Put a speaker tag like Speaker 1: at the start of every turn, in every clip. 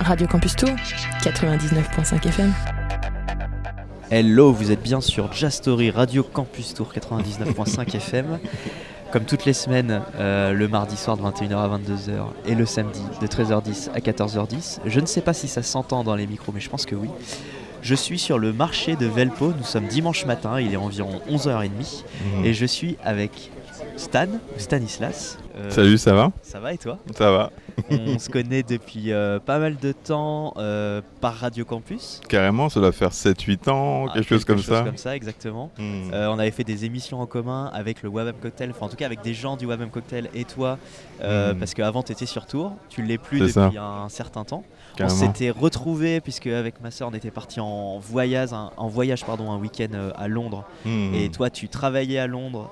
Speaker 1: Radio Campus Tour, 99.5 FM.
Speaker 2: Hello, vous êtes bien sur Jastory Radio Campus Tour 99.5 FM. Comme toutes les semaines, euh, le mardi soir de 21h à 22h et le samedi de 13h10 à 14h10. Je ne sais pas si ça s'entend dans les micros, mais je pense que oui. Je suis sur le marché de Velpo, nous sommes dimanche matin, il est environ 11h30
Speaker 3: Mhm.
Speaker 2: et je suis avec Stan, ou Stanislas. Euh,
Speaker 3: Salut, ça va
Speaker 2: Ça va et toi
Speaker 3: Ça va,
Speaker 2: On se connaît depuis euh, pas mal de temps euh, par Radio Campus.
Speaker 3: carrément, ça doit faire 7-8 ans,
Speaker 2: Ah,
Speaker 3: quelque chose comme ça.
Speaker 2: comme ça, exactement.
Speaker 3: Hmm.
Speaker 2: On avait fait des émissions en commun avec le Wabam Cocktail, enfin en tout cas avec des gens du Wabam Cocktail et toi, euh,
Speaker 3: Mm.
Speaker 2: parce qu'avant tu étais sur tour, tu l'es plus depuis
Speaker 3: ça.
Speaker 2: un certain temps. On s'était retrouvés puisque avec ma soeur on était parti en voyage, un, en voyage pardon, un week-end euh, à Londres.
Speaker 3: Hmm.
Speaker 2: Et toi tu travaillais à Londres.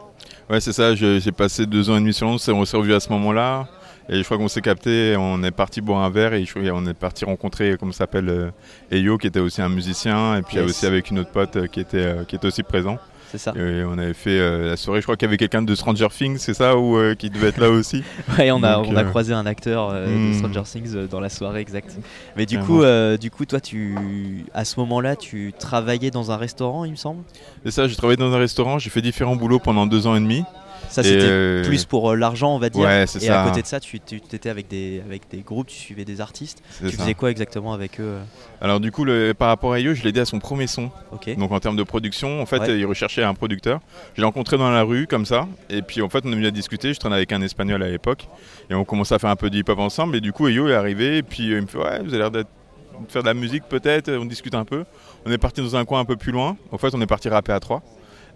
Speaker 3: Ouais, c'est ça, j'ai passé deux ans et demi sur Londres, on s'est revus à ce moment-là. Et je crois qu'on s'est capté, on est parti boire un verre et qu'on est parti rencontrer, comment ça s'appelle, euh, Eyo, qui était aussi un musicien. Et puis
Speaker 2: Yes.
Speaker 3: aussi avec une autre pote euh, qui était, qui était aussi présent.
Speaker 2: C'est ça.
Speaker 3: Et on avait fait euh, la soirée, je crois qu'il y avait quelqu'un de Stranger Things, c'est ça, ou euh, qui devait être là aussi
Speaker 2: Ouais, on a,
Speaker 3: Donc,
Speaker 2: on a
Speaker 3: euh,
Speaker 2: croisé un acteur de
Speaker 3: hmm.
Speaker 2: Stranger Things dans la soirée exacte. Mais du coup, du coup, toi, tu, à ce moment-là, tu travaillais dans un restaurant, il me semble?
Speaker 3: C'est ça, j'ai travaillé dans un restaurant, j'ai fait différents boulots pendant deux ans et demi.
Speaker 2: Ça, c'était
Speaker 3: euh,
Speaker 2: plus pour euh, l'argent, on va dire.
Speaker 3: Ouais,
Speaker 2: Et
Speaker 3: ça.
Speaker 2: à côté de ça, tu tu- étais avec des, avec des groupes, tu suivais des artistes. Tu
Speaker 3: ça.
Speaker 2: faisais quoi exactement avec eux euh
Speaker 3: Alors du coup, le- par rapport à Eyo, je l'ai aidé à son premier son. Donc en termes de production, en fait,
Speaker 2: Ouais.
Speaker 3: il recherchait un producteur. Je l'ai rencontré dans la rue comme ça, et puis en fait, on est venu à discuter. Je traînais avec un espagnol à l'époque, et on commençait à faire un peu de hip-hop ensemble. Et du coup, Eyo est arrivé, et puis il me fait ouais, vous avez l'air d'être- de faire de la musique peut-être. On discute un peu. On est parti dans un coin un peu plus loin. En fait, on est parti rapper à trois.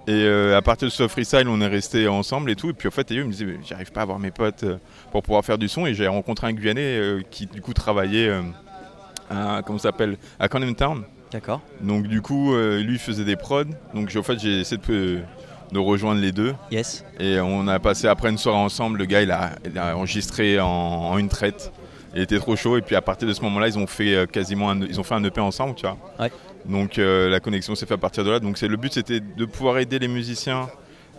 Speaker 3: Et euh, à partir de ce freestyle, on est resté ensemble et tout. Et puis en fait, il me disait, j'arrive pas à avoir mes potes euh, pour pouvoir faire du son. Et j'ai rencontré un Guyanais euh, qui du coup travaillait à comment s'appelle à Camden Town.
Speaker 2: D'accord.
Speaker 3: Donc du coup, lui faisait des prods. Donc en fait, j'ai essayé de, de rejoindre les deux.
Speaker 2: Yes.
Speaker 3: Et on a passé après une soirée ensemble. Le gars, il a, il a enregistré en, en une traite. Il était trop chaud. Et puis à partir de ce moment-là, ils ont fait quasiment un, ils ont fait un EP ensemble, tu vois.
Speaker 2: Ouais.
Speaker 3: Donc euh, la connexion s'est faite à partir de là. Donc c'est le but, c'était de pouvoir aider les musiciens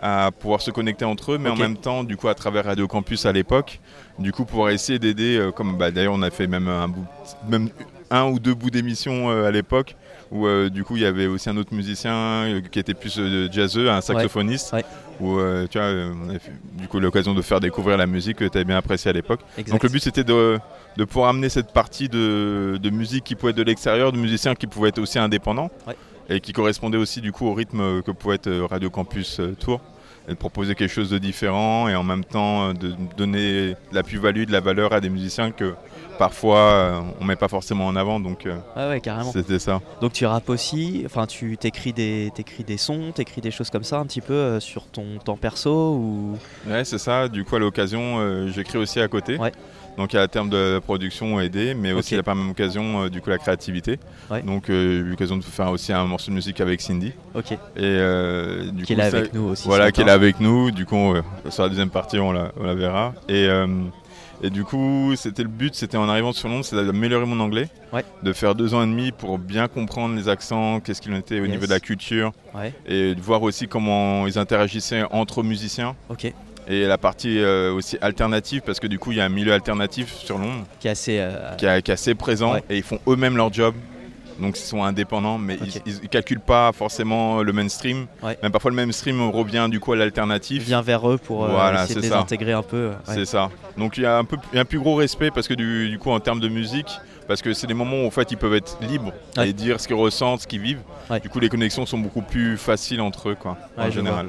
Speaker 3: à pouvoir se connecter entre eux, mais en même temps, du coup, à travers Radio Campus à l'époque, du coup, pouvoir essayer d'aider, euh, comme bah, d'ailleurs, on a fait même un, bout, même un ou deux bouts d'émission euh, à l'époque, où euh, du coup, il y avait aussi un autre musicien euh, qui était plus euh, jazzeux, un saxophoniste,
Speaker 2: Ouais.
Speaker 3: où tu vois, on a fait, du coup l'occasion de faire découvrir la musique que tu avais bien appréciée à l'époque. Donc le but c'était de, de pouvoir amener cette partie de, de musique qui pouvait être de l'extérieur, de musiciens qui pouvaient être aussi indépendants
Speaker 2: Ouais.
Speaker 3: et qui correspondait aussi du coup au rythme que pouvait être Radio Campus Tour et de proposer quelque chose de différent et en même temps de donner de la plus-value, de la valeur à des musiciens que parfois euh, on met pas forcément en avant donc euh,
Speaker 2: Ouais, carrément.
Speaker 3: c'était ça.
Speaker 2: Donc tu rappes aussi, enfin tu t'écris des, t'écris des sons, t'écris des choses comme ça un petit peu euh, sur ton temps perso ou?
Speaker 3: Ouais, c'est ça. Du coup, à l'occasion, j'écris aussi à côté.
Speaker 2: Ouais.
Speaker 3: Donc, à terme de production, aider, mais aussi
Speaker 2: Ok.
Speaker 3: à la même occasion, euh, du coup, la créativité.
Speaker 2: Ouais.
Speaker 3: Donc, euh, j'ai eu l'occasion de faire aussi un morceau de musique avec Cindy.
Speaker 2: Ok.
Speaker 3: Et euh, du
Speaker 2: Qui est là
Speaker 3: ça-
Speaker 2: avec nous aussi.
Speaker 3: Voilà, qui est là avec nous. Du coup, on- sur la deuxième partie, on la, on la verra. Et, et du coup, c'était le but, c'était en arrivant sur Londres, c'est d'améliorer mon anglais.
Speaker 2: Ouais.
Speaker 3: De faire deux ans et demi pour bien comprendre les accents, qu'est-ce qu'il en était au
Speaker 2: Yes.
Speaker 3: niveau de la culture.
Speaker 2: Ouais.
Speaker 3: Et de voir aussi comment ils interagissaient entre musiciens.
Speaker 2: Ok.
Speaker 3: Et la partie euh, aussi alternative, parce que du coup, il y a un milieu alternatif sur Londres
Speaker 2: Qui est assez. euh,
Speaker 3: qui, est- qui est assez présent
Speaker 2: Ouais.
Speaker 3: et ils font eux-mêmes leur job. Donc ils sont indépendants, mais ils, ils, calculent pas forcément le mainstream.
Speaker 2: Ouais.
Speaker 3: Même parfois le mainstream revient du coup à l'alternatif.
Speaker 2: vient vers eux pour euh,
Speaker 3: Voilà,
Speaker 2: essayer de
Speaker 3: c'est
Speaker 2: les
Speaker 3: ça.
Speaker 2: intégrer un peu. ouais.
Speaker 3: C'est ça. Donc il y a un peu il y a un plus gros respect parce que du, du coup en termes de musique, parce que c'est des moments où en fait ils peuvent être libres
Speaker 2: Ouais.
Speaker 3: et dire ce qu'ils ressentent, ce qu'ils vivent. Du coup les connexions sont beaucoup plus faciles entre eux quoi, en général.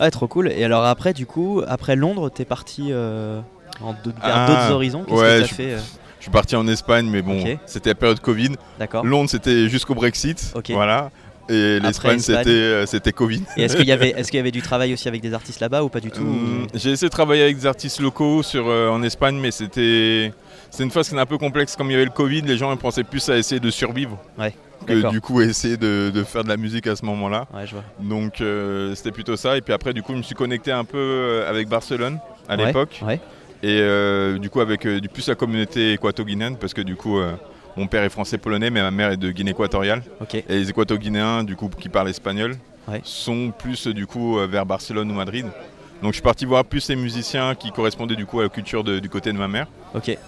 Speaker 2: Ouais, trop cool. Et alors après, du coup, après Londres, t'es parti euh, en vers
Speaker 3: Ah,
Speaker 2: d'autres horizons. Qu'est-ce que t'as
Speaker 3: je-
Speaker 2: fait euh,
Speaker 3: suis parti en Espagne, mais bon, c'était la période Covid.
Speaker 2: D'accord.
Speaker 3: Londres c'était jusqu'au Brexit. Voilà. Et l'Espagne
Speaker 2: Espagne.
Speaker 3: c'était euh, c'était Covid.
Speaker 2: Et est-ce qu'il y avait, est-ce qu'il y avait du travail aussi avec des artistes là-bas ou pas du tout
Speaker 3: Hum, J'ai essayé de travailler avec des artistes locaux sur, euh, en Espagne, mais c'était c'est une phase qui est un peu complexe. Comme il y avait le Covid, les gens ils pensaient plus à essayer de survivre
Speaker 2: Ouais,
Speaker 3: que du coup essayer de, de faire de la musique à ce moment-là.
Speaker 2: Ouais, je vois.
Speaker 3: Donc euh, c'était plutôt ça. Et puis après, du coup, je me suis connecté un peu avec Barcelone à
Speaker 2: Ouais,
Speaker 3: l'époque. Et euh, du coup, avec euh, du plus la communauté équato-guinéenne, parce que du coup, euh, mon père est français-polonais, mais ma mère est de Guinée équatoriale. Et les équato-guinéens, du coup, qui parlent espagnol,
Speaker 2: Ouais.
Speaker 3: sont plus du coup vers Barcelone ou Madrid. Donc je suis parti voir plus les musiciens qui correspondaient du coup à la culture de- du côté de ma mère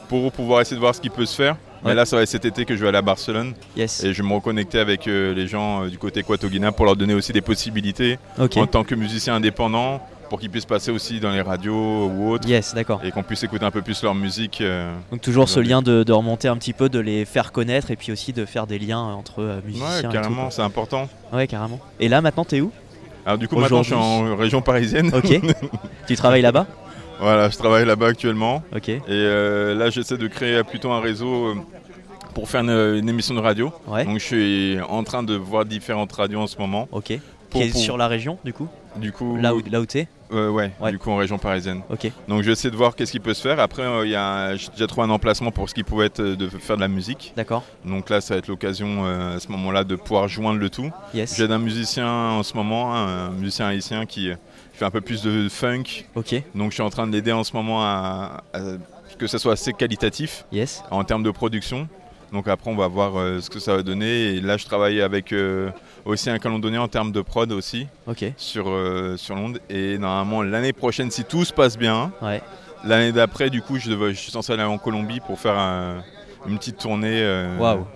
Speaker 3: pour pouvoir essayer de voir ce qui peut se faire. Mais
Speaker 2: Ouais.
Speaker 3: là, ça va être cet été que je vais aller à Barcelone
Speaker 2: yes.
Speaker 3: et je vais me reconnecter avec euh, les gens euh, du côté équatoguinéen pour leur donner aussi des possibilités en tant que musicien indépendant pour qu'ils puissent passer aussi dans les radios ou autres
Speaker 2: yes, d'accord.
Speaker 3: et qu'on puisse écouter un peu plus leur musique. euh.
Speaker 2: Donc toujours ce lien de, de remonter un petit peu, de les faire connaître et puis aussi de faire des liens entre euh, musiciens.
Speaker 3: Ouais, carrément, c'est important.
Speaker 2: ouais, carrément. Et là maintenant t'es où?
Speaker 3: Alors du coup, maintenant, je suis en région parisienne.
Speaker 2: Ok. tu travailles là-bas?
Speaker 3: Voilà, je travaille là-bas actuellement.
Speaker 2: Ok.
Speaker 3: Et euh, là, j'essaie de créer plutôt un réseau pour faire une, une émission de radio.
Speaker 2: Ouais.
Speaker 3: Donc, je suis en train de voir différentes radios en ce moment.
Speaker 2: Ok.
Speaker 3: Pour-
Speaker 2: Qui est
Speaker 3: pour-
Speaker 2: sur la région du coup?
Speaker 3: Du coup,
Speaker 2: Là où, là où t'es
Speaker 3: euh, ouais,
Speaker 2: Ouais.
Speaker 3: du coup, en région parisienne.
Speaker 2: Ok.
Speaker 3: Donc, je vais essayer de voir qu'est-ce qui peut se faire. Après, euh, il y a, j'ai déjà trouvé un emplacement pour ce qui pouvait être euh, de faire de la musique.
Speaker 2: D'accord.
Speaker 3: Donc là, ça va être l'occasion euh, à ce moment-là de pouvoir joindre le tout.
Speaker 2: Yes.
Speaker 3: J'aide un musicien en ce moment, un musicien haïtien qui fait un peu plus de funk.
Speaker 2: Ok.
Speaker 3: Donc, je suis en train de l'aider en ce moment à, à que ça soit assez qualitatif.
Speaker 2: Yes.
Speaker 3: en termes de production. Donc après, on va voir euh, ce que ça va donner. Et là, je travaille avec euh, aussi un calendrier en termes de prod aussi sur, euh, sur Londres. Et normalement, l'année prochaine, si tout se passe bien,
Speaker 2: Ouais.
Speaker 3: l'année d'après, du coup, je, devais- je suis censé aller en Colombie pour faire un- une petite tournée
Speaker 2: Waouh.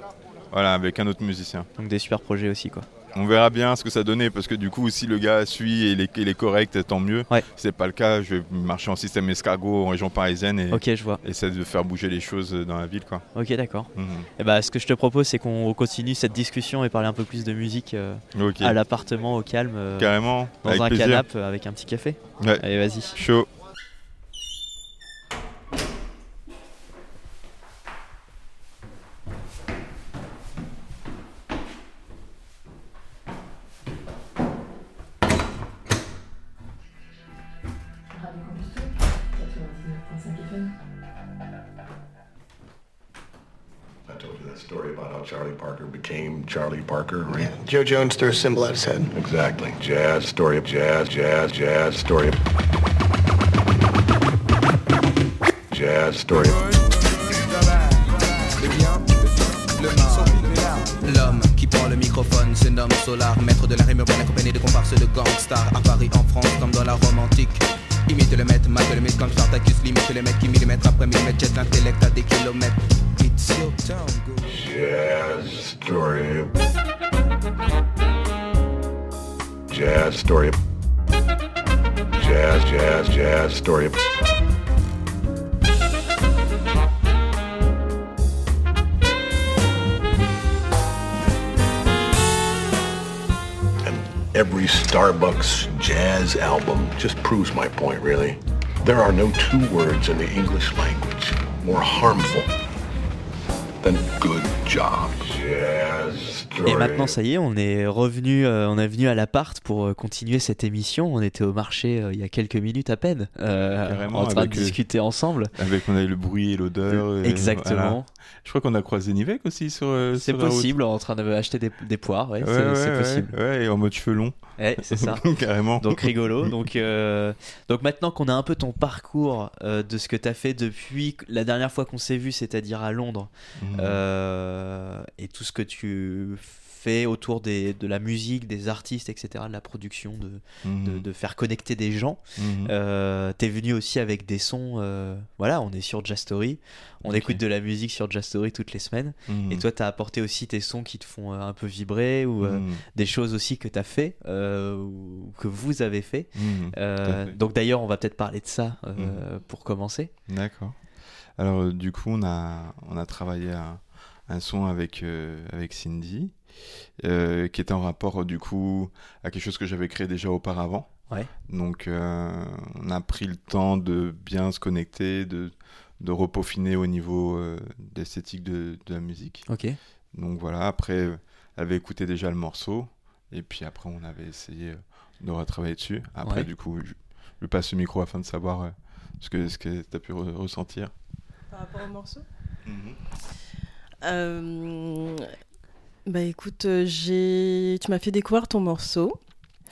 Speaker 3: voilà, avec un autre musicien.
Speaker 2: Donc des super projets aussi quoi.
Speaker 3: On verra bien ce que ça donnait parce que du coup, si le gars suit et il est, il est correct, tant mieux.
Speaker 2: Ouais.
Speaker 3: Si c'est pas le cas, je vais marcher en système escargot en région parisienne et
Speaker 2: Ok, je vois.
Speaker 3: essayer de faire bouger les choses dans la ville. Quoi.
Speaker 2: Ok, d'accord.
Speaker 3: Mhm.
Speaker 2: Et bah, ce que je te propose, c'est qu'on continue cette discussion et parler un peu plus de musique euh, à l'appartement au calme, euh,
Speaker 3: Carrément,
Speaker 2: dans
Speaker 3: avec
Speaker 2: un canapé euh, avec un petit café.
Speaker 3: Ouais.
Speaker 2: Allez, vas-y.
Speaker 3: Chaud.
Speaker 4: Parker became Charlie Parker, right?
Speaker 5: Joe Jones threw a symbol at his head.
Speaker 4: Exactly. Jazz, story of jazz, jazz, jazz, story of... Jazz, story of...
Speaker 6: L'homme qui prend le microphone se nomme Solar, maître de la rime urbaine accompagné de comparses de gangsters à Paris, en France, comme dans la Rome antique. Imite le maître, mate le maître comme Spartacus, limite le maître qui millimètre après millimètre jette l'intellect à des kilomètres. It's your go.
Speaker 4: Jazz, story. Jazz, story. Jazz, jazz, jazz, story. And every Starbucks jazz album just proves my point, really. There are no two words in the English language more harmful good job.
Speaker 2: Et maintenant, ça y est, on est revenu, euh, on est venu à l'appart pour euh, continuer cette émission. On était au marché euh, il y a quelques minutes à peine, euh, en train de
Speaker 3: euh,
Speaker 2: discuter ensemble.
Speaker 3: Avec on a eu le bruit et l'odeur. voilà.
Speaker 2: Exactement.
Speaker 3: Je crois qu'on a croisé Nivek aussi sur. euh,
Speaker 2: C'est
Speaker 3: sur la route.
Speaker 2: possible, en train d'acheter des, des poires, ouais,
Speaker 3: Ouais,
Speaker 2: c'est
Speaker 3: ouais,
Speaker 2: possible.
Speaker 3: Ouais, et en mode cheveux longs.
Speaker 2: Ouais, c'est ça.
Speaker 3: Carrément.
Speaker 2: Donc rigolo. Donc, euh, donc maintenant qu'on a un peu ton parcours euh, de ce que tu as fait depuis la dernière fois qu'on s'est vu, c'est-à-dire à Londres,
Speaker 3: Mhm.
Speaker 2: euh, et tout ce que tu autour des, de la musique, des artistes, etc., de la production, de,
Speaker 3: Mhm.
Speaker 2: de, de faire connecter des gens.
Speaker 3: Mhm.
Speaker 2: Euh, T'es venu aussi avec des sons. euh, voilà, on est sur Jazz Story. On écoute de la musique sur Jazz Story toutes les semaines.
Speaker 3: Mhm.
Speaker 2: Et toi, t'as apporté aussi tes sons qui te font euh, un peu vibrer ou euh,
Speaker 3: Mhm.
Speaker 2: des choses aussi que t'as fait ou que vous avez fait. Donc d'ailleurs, on va peut-être parler de ça pour commencer.
Speaker 3: D'accord. Alors du coup, on a, on a travaillé un, un son avec, euh, avec Cindy, euh, qui était en rapport du coup à quelque chose que j'avais créé déjà auparavant.
Speaker 2: Ouais.
Speaker 3: Donc euh, on a pris le temps de bien se connecter, de, de repaufiner au niveau euh, d'esthétique de, de la musique.
Speaker 2: Ok.
Speaker 3: Donc voilà, après, elle avait écouté déjà le morceau, et puis après on avait essayé de retravailler dessus. Après
Speaker 2: Ouais.
Speaker 3: du coup, je je lui passe le micro afin de savoir ce que, ce que tu as pu re- ressentir.
Speaker 7: Par rapport au morceau? Euh, Bah écoute, euh, j'ai... tu m'as fait découvrir ton morceau.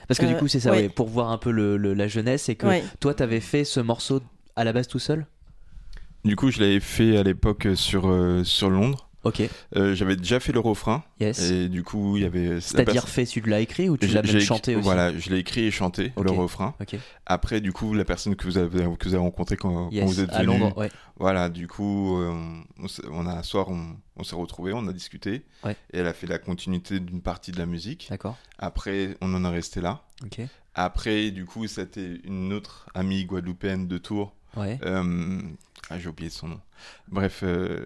Speaker 2: Parce que du
Speaker 7: Euh,
Speaker 2: coup, c'est ça,
Speaker 7: ouais.
Speaker 2: ouais, pour voir un peu le- le- la jeunesse, et que
Speaker 7: Ouais.
Speaker 2: toi, t'avais fait ce morceau à la base tout seul?
Speaker 3: Du coup, je l'avais fait à l'époque sur, euh, sur Londres.
Speaker 2: Ok,
Speaker 3: Euh, J'avais déjà fait le refrain.
Speaker 2: yes.
Speaker 3: Et du coup, il y avait.
Speaker 2: C'est-à-dire
Speaker 3: personne-
Speaker 2: fait, tu l'as écrit ou tu l'as même chanté aussi
Speaker 3: Voilà, je l'ai écrit et chanté, le refrain.
Speaker 2: Ok,
Speaker 3: Après, du coup, la personne que vous avez, que vous avez rencontrée quand, quand
Speaker 2: yes.
Speaker 3: vous êtes
Speaker 2: à
Speaker 3: venu.
Speaker 2: Londres, ouais.
Speaker 3: Voilà, du coup, euh, on, a un soir, on, on s'est retrouvés, on a discuté.
Speaker 2: Ouais.
Speaker 3: Et elle a fait la continuité d'une partie de la musique.
Speaker 2: D'accord,
Speaker 3: Après, on en est resté là.
Speaker 2: ok.
Speaker 3: Après, du coup, c'était une autre amie guadeloupéenne de Tours.
Speaker 2: Ouais,
Speaker 3: Euh, ah, j'ai oublié son nom. Bref, euh,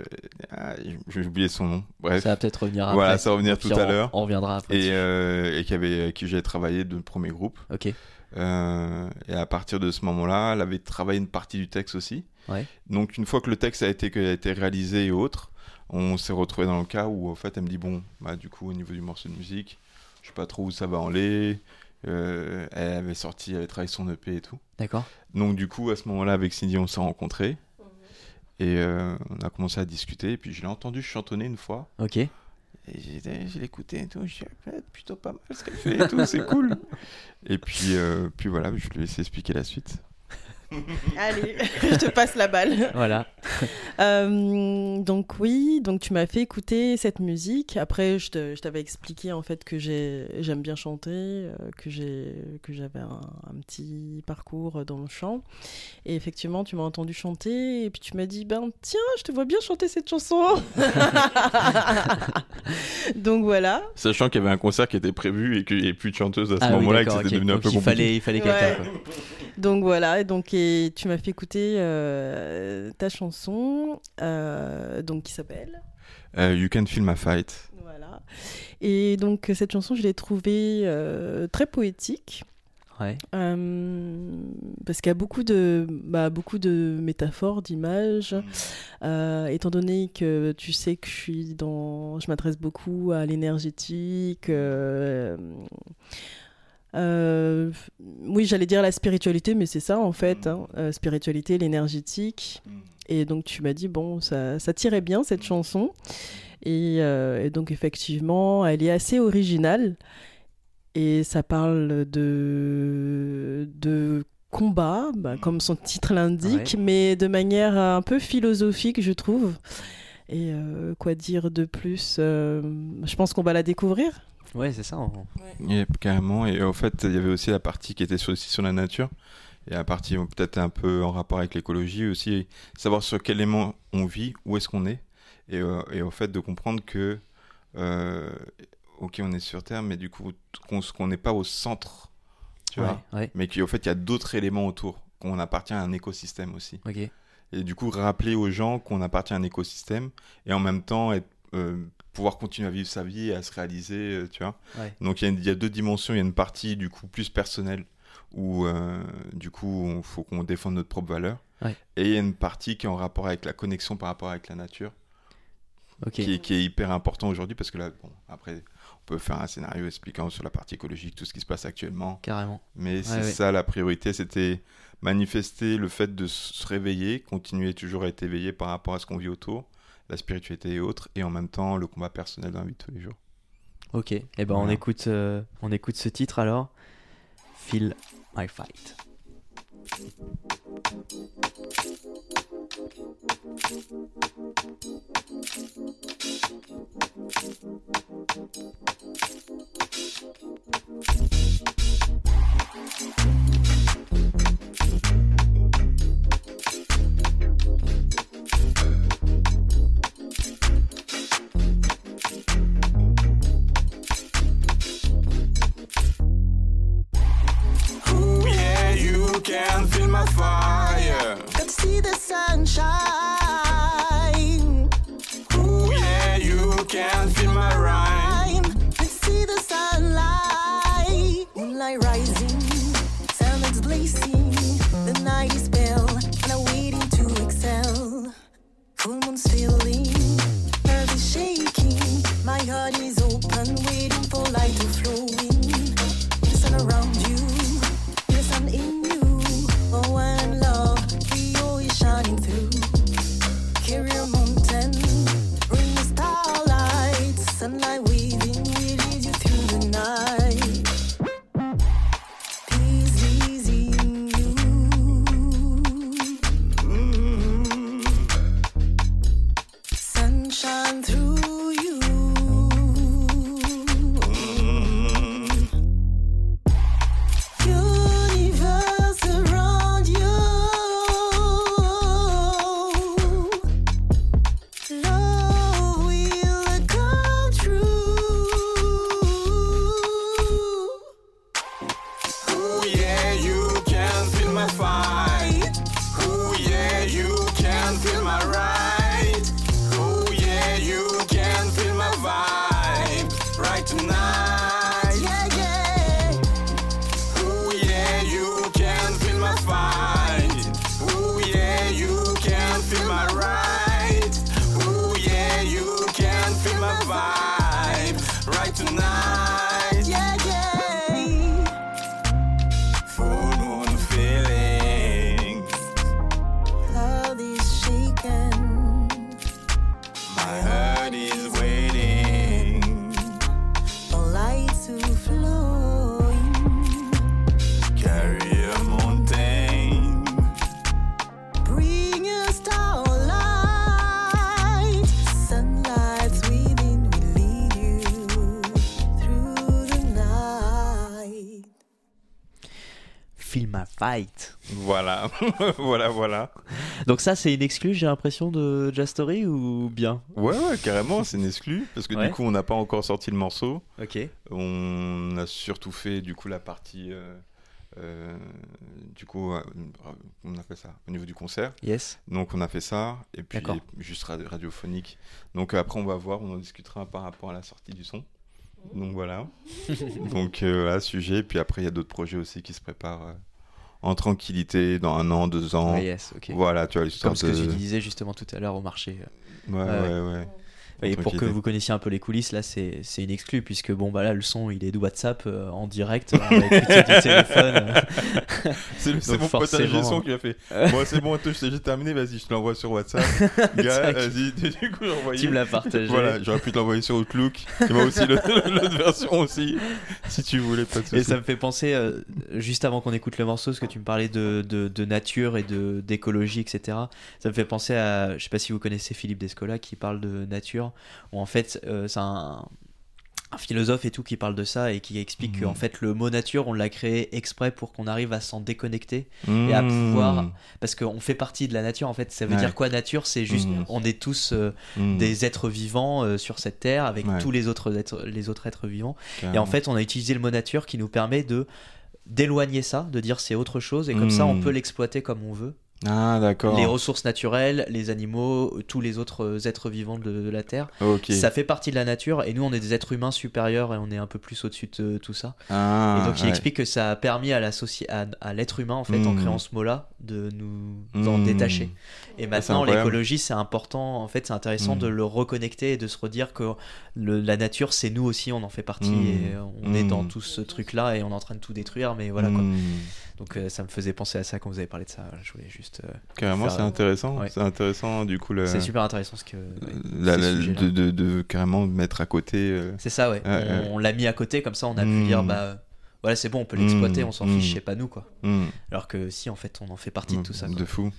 Speaker 3: ah, j'ai oublié son nom. Bref.
Speaker 2: ça va peut-être revenir après.
Speaker 3: Voilà, ça va revenir tout à l'heure.
Speaker 2: On reviendra après.
Speaker 3: Et, euh, et qui avait, avec qui j'avais travaillé de premier groupe.
Speaker 2: Ok,
Speaker 3: Euh, et à partir de ce moment-là, elle avait travaillé une partie du texte aussi.
Speaker 2: Ouais.
Speaker 3: Donc une fois que le texte a été, a été réalisé et autres, on s'est retrouvé dans le cas où en fait elle me dit bon, bah du coup au niveau du morceau de musique, je sais pas trop où ça va aller. Euh, elle avait sorti, elle avait travaillé son EP et tout.
Speaker 2: d'accord.
Speaker 3: Donc du coup à ce moment-là avec Cindy on s'est rencontrés et euh, on a commencé à discuter. Et puis je l'ai entendu chantonner une fois.
Speaker 2: Ok,
Speaker 3: Et j'ai je écouté et tout, je suis plutôt pas mal ce qu'elle fait et tout, c'est cool. Et puis, euh, puis voilà, je lui ai laissé expliquer la suite.
Speaker 7: Allez, je te passe la balle.
Speaker 2: voilà.
Speaker 7: Euh, donc oui, donc tu m'as fait écouter cette musique. Après, je te- je t'avais expliqué en fait que j'ai- j'aime bien chanter, euh, que j'ai que j'avais un, un petit parcours dans le chant. Et effectivement, tu m'as entendu chanter et puis tu m'as dit ben tiens, je te vois bien chanter cette chanson. donc voilà.
Speaker 3: Sachant qu'il y avait un concert qui était prévu et qu'il n'y avait plus de chanteuse à ce
Speaker 2: Ah oui,
Speaker 3: moment-là et que c'était devenu un
Speaker 2: Donc
Speaker 3: peu
Speaker 2: il
Speaker 3: compliqué.
Speaker 2: fallait, il fallait quelqu'un.
Speaker 7: Ouais.
Speaker 2: quoi.
Speaker 7: Donc voilà, et donc et tu m'as fait écouter euh, ta chanson, euh, donc qui s'appelle.
Speaker 3: Euh, you can feel my fight.
Speaker 7: Voilà. Et donc cette chanson, je l'ai trouvée euh, très poétique.
Speaker 2: Ouais,
Speaker 7: euh, parce qu'il y a beaucoup de, bah, beaucoup de métaphores, d'images. Euh, étant donné que tu sais que je suis dans, je m'adresse beaucoup à l'énergétique. Euh, oui, j'allais dire la spiritualité, mais c'est ça en fait, hein, euh, spiritualité, l'énergétique. Et donc tu m'as dit bon, ça, ça tirait bien cette chanson. Et, euh, et donc effectivement, elle est assez originale. Et ça parle de, de combat, bah, comme son titre l'indique,
Speaker 2: Ouais.
Speaker 7: mais de manière un peu philosophique, je trouve. Et quoi dire de plus Je pense qu'on va la découvrir.
Speaker 2: Ouais, c'est ça.
Speaker 3: carrément. Et en fait, il y avait aussi la partie qui était sur, aussi sur la nature. Et la partie peut-être un peu en rapport avec l'écologie aussi. Savoir sur quel élément on vit, où est-ce qu'on est. Et, euh, et au fait de comprendre que, euh, ok, on est sur Terre, mais du coup, qu'on n'est pas au centre. Tu vois
Speaker 2: ouais,
Speaker 3: mais qu'en fait il y a d'autres éléments autour, qu'on appartient à un écosystème aussi. Et du coup rappeler aux gens qu'on appartient à un écosystème et en même temps être, euh, pouvoir continuer à vivre sa vie et à se réaliser, euh, tu vois.
Speaker 2: Ouais.
Speaker 3: Donc il y, a y deux dimensions, il y a une partie du coup plus personnelle où euh, du coup il faut qu'on défende notre propre valeur
Speaker 2: Ouais.
Speaker 3: et il y a une partie qui est en rapport avec la connexion par rapport avec la nature qui, est, qui est hyper important aujourd'hui parce que là bon après on peut faire un scénario expliquant sur la partie écologique tout ce qui se passe actuellement
Speaker 2: Carrément.
Speaker 3: mais c'est ça la priorité, c'était manifester le fait de se réveiller, continuer toujours à être éveillé par rapport à ce qu'on vit autour, la spiritualité et autres, et en même temps le combat personnel dans la vie de tous les jours.
Speaker 2: Ok. Et ben on écoute, euh, on écoute ce titre alors. Feel my fight.
Speaker 8: Can feel my fire.
Speaker 9: To see the sunshine.
Speaker 8: Ooh, yeah, you can feel my rhyme.
Speaker 3: Voilà, voilà.
Speaker 2: Donc ça, c'est une exclue, j'ai l'impression, de Jastory ou bien
Speaker 3: Ouais, ouais, carrément, c'est une exclue. Parce que
Speaker 2: Ouais.
Speaker 3: du coup, on n'a pas encore sorti le morceau.
Speaker 2: Ok.
Speaker 3: On a surtout fait du coup la partie. euh, euh, du coup, euh, on a fait ça au niveau du concert.
Speaker 2: Yes.
Speaker 3: Donc on a fait ça, et puis juste radi- radiophonique. Donc après on va voir, on en discutera par rapport à la sortie du son. Donc voilà. Donc euh, voilà, sujet. Puis après il y a d'autres projets aussi qui se préparent en tranquillité dans un an, deux ans.
Speaker 2: Ouais, yes, ok.
Speaker 3: Voilà, tu vois
Speaker 2: Comme ce que tu disais justement tout à l'heure au marché.
Speaker 3: Ouais, ouais, ouais.
Speaker 2: Et pour que vous connaissiez un peu les coulisses, là, c'est c'est une exclue, puisque bon, bah là, le son, il est de WhatsApp euh, en direct, on a écouté du téléphone.
Speaker 3: C'est c'est mon pote ingé son qui a fait. Bon, c'est bon, t'ai- j'ai terminé, vas-y, je te l'envoie sur WhatsApp. Gars, vas-y, du coup, j'ai envoyé.
Speaker 2: Tu me l'as partagé.
Speaker 3: Voilà, j'aurais pu te l'envoyer sur Outlook. Il m'a aussi l'autre version aussi, si tu voulais, pas de
Speaker 2: Et ça me fait penser, euh, juste avant qu'on écoute le morceau, parce que tu me parlais de, de, de nature et d'écologie, etc. Ça me fait penser à, je sais pas si vous connaissez Philippe Descola qui parle de nature, où en fait euh, c'est un, un philosophe et tout qui parle de ça et qui explique
Speaker 3: Mhm.
Speaker 2: qu'en fait le mot nature on l'a créé exprès pour qu'on arrive à s'en déconnecter et à
Speaker 3: Mmh.
Speaker 2: pouvoir parce qu'on fait partie de la nature en fait ça veut
Speaker 3: Ouais.
Speaker 2: dire quoi nature? C'est juste
Speaker 3: Mhm.
Speaker 2: on est tous euh, des êtres vivants euh, sur cette terre avec
Speaker 3: Ouais.
Speaker 2: tous les autres êtres les autres êtres vivants et en fait on a utilisé le mot nature qui nous permet de d'éloigner ça de dire c'est autre chose et comme ça on peut l'exploiter comme on veut
Speaker 3: Ah, d'accord.
Speaker 2: les ressources naturelles les animaux tous les autres euh, êtres vivants de, de la terre ça fait partie de la nature et nous on est des êtres humains supérieurs et on est un peu plus au-dessus de tout ça
Speaker 3: Ah,
Speaker 2: et donc il
Speaker 3: ouais.
Speaker 2: explique que ça a permis à, à, à l'être humain en fait en
Speaker 3: Mm.
Speaker 2: créant ce mot-là de nous en
Speaker 3: Mm.
Speaker 2: détacher. Et
Speaker 3: c'est
Speaker 2: maintenant l'écologie c'est important en fait c'est intéressant de le reconnecter et de se redire que le- la nature c'est nous aussi on en fait partie et on est dans tout ce truc là et on est en train de tout détruire mais voilà quoi. Donc euh, ça me faisait penser à ça quand vous avez parlé de ça. Je voulais juste. euh,
Speaker 3: Carrément,
Speaker 2: faire-
Speaker 3: c'est intéressant.
Speaker 2: Ouais.
Speaker 3: C'est intéressant, du coup. Le...
Speaker 2: C'est super intéressant ce que.
Speaker 3: la-
Speaker 2: ces
Speaker 3: la-
Speaker 2: sujets-là.
Speaker 3: de, de, de carrément mettre à côté. euh,
Speaker 2: C'est ça, ouais. On on l'a mis à côté, comme ça on a pu dire, bah voilà, c'est bon, on peut l'exploiter,
Speaker 3: Mm.
Speaker 2: on s'en fiche, c'est pas nous, quoi. Alors que si, en fait, on en fait partie de tout ça. quoi.
Speaker 3: De fou.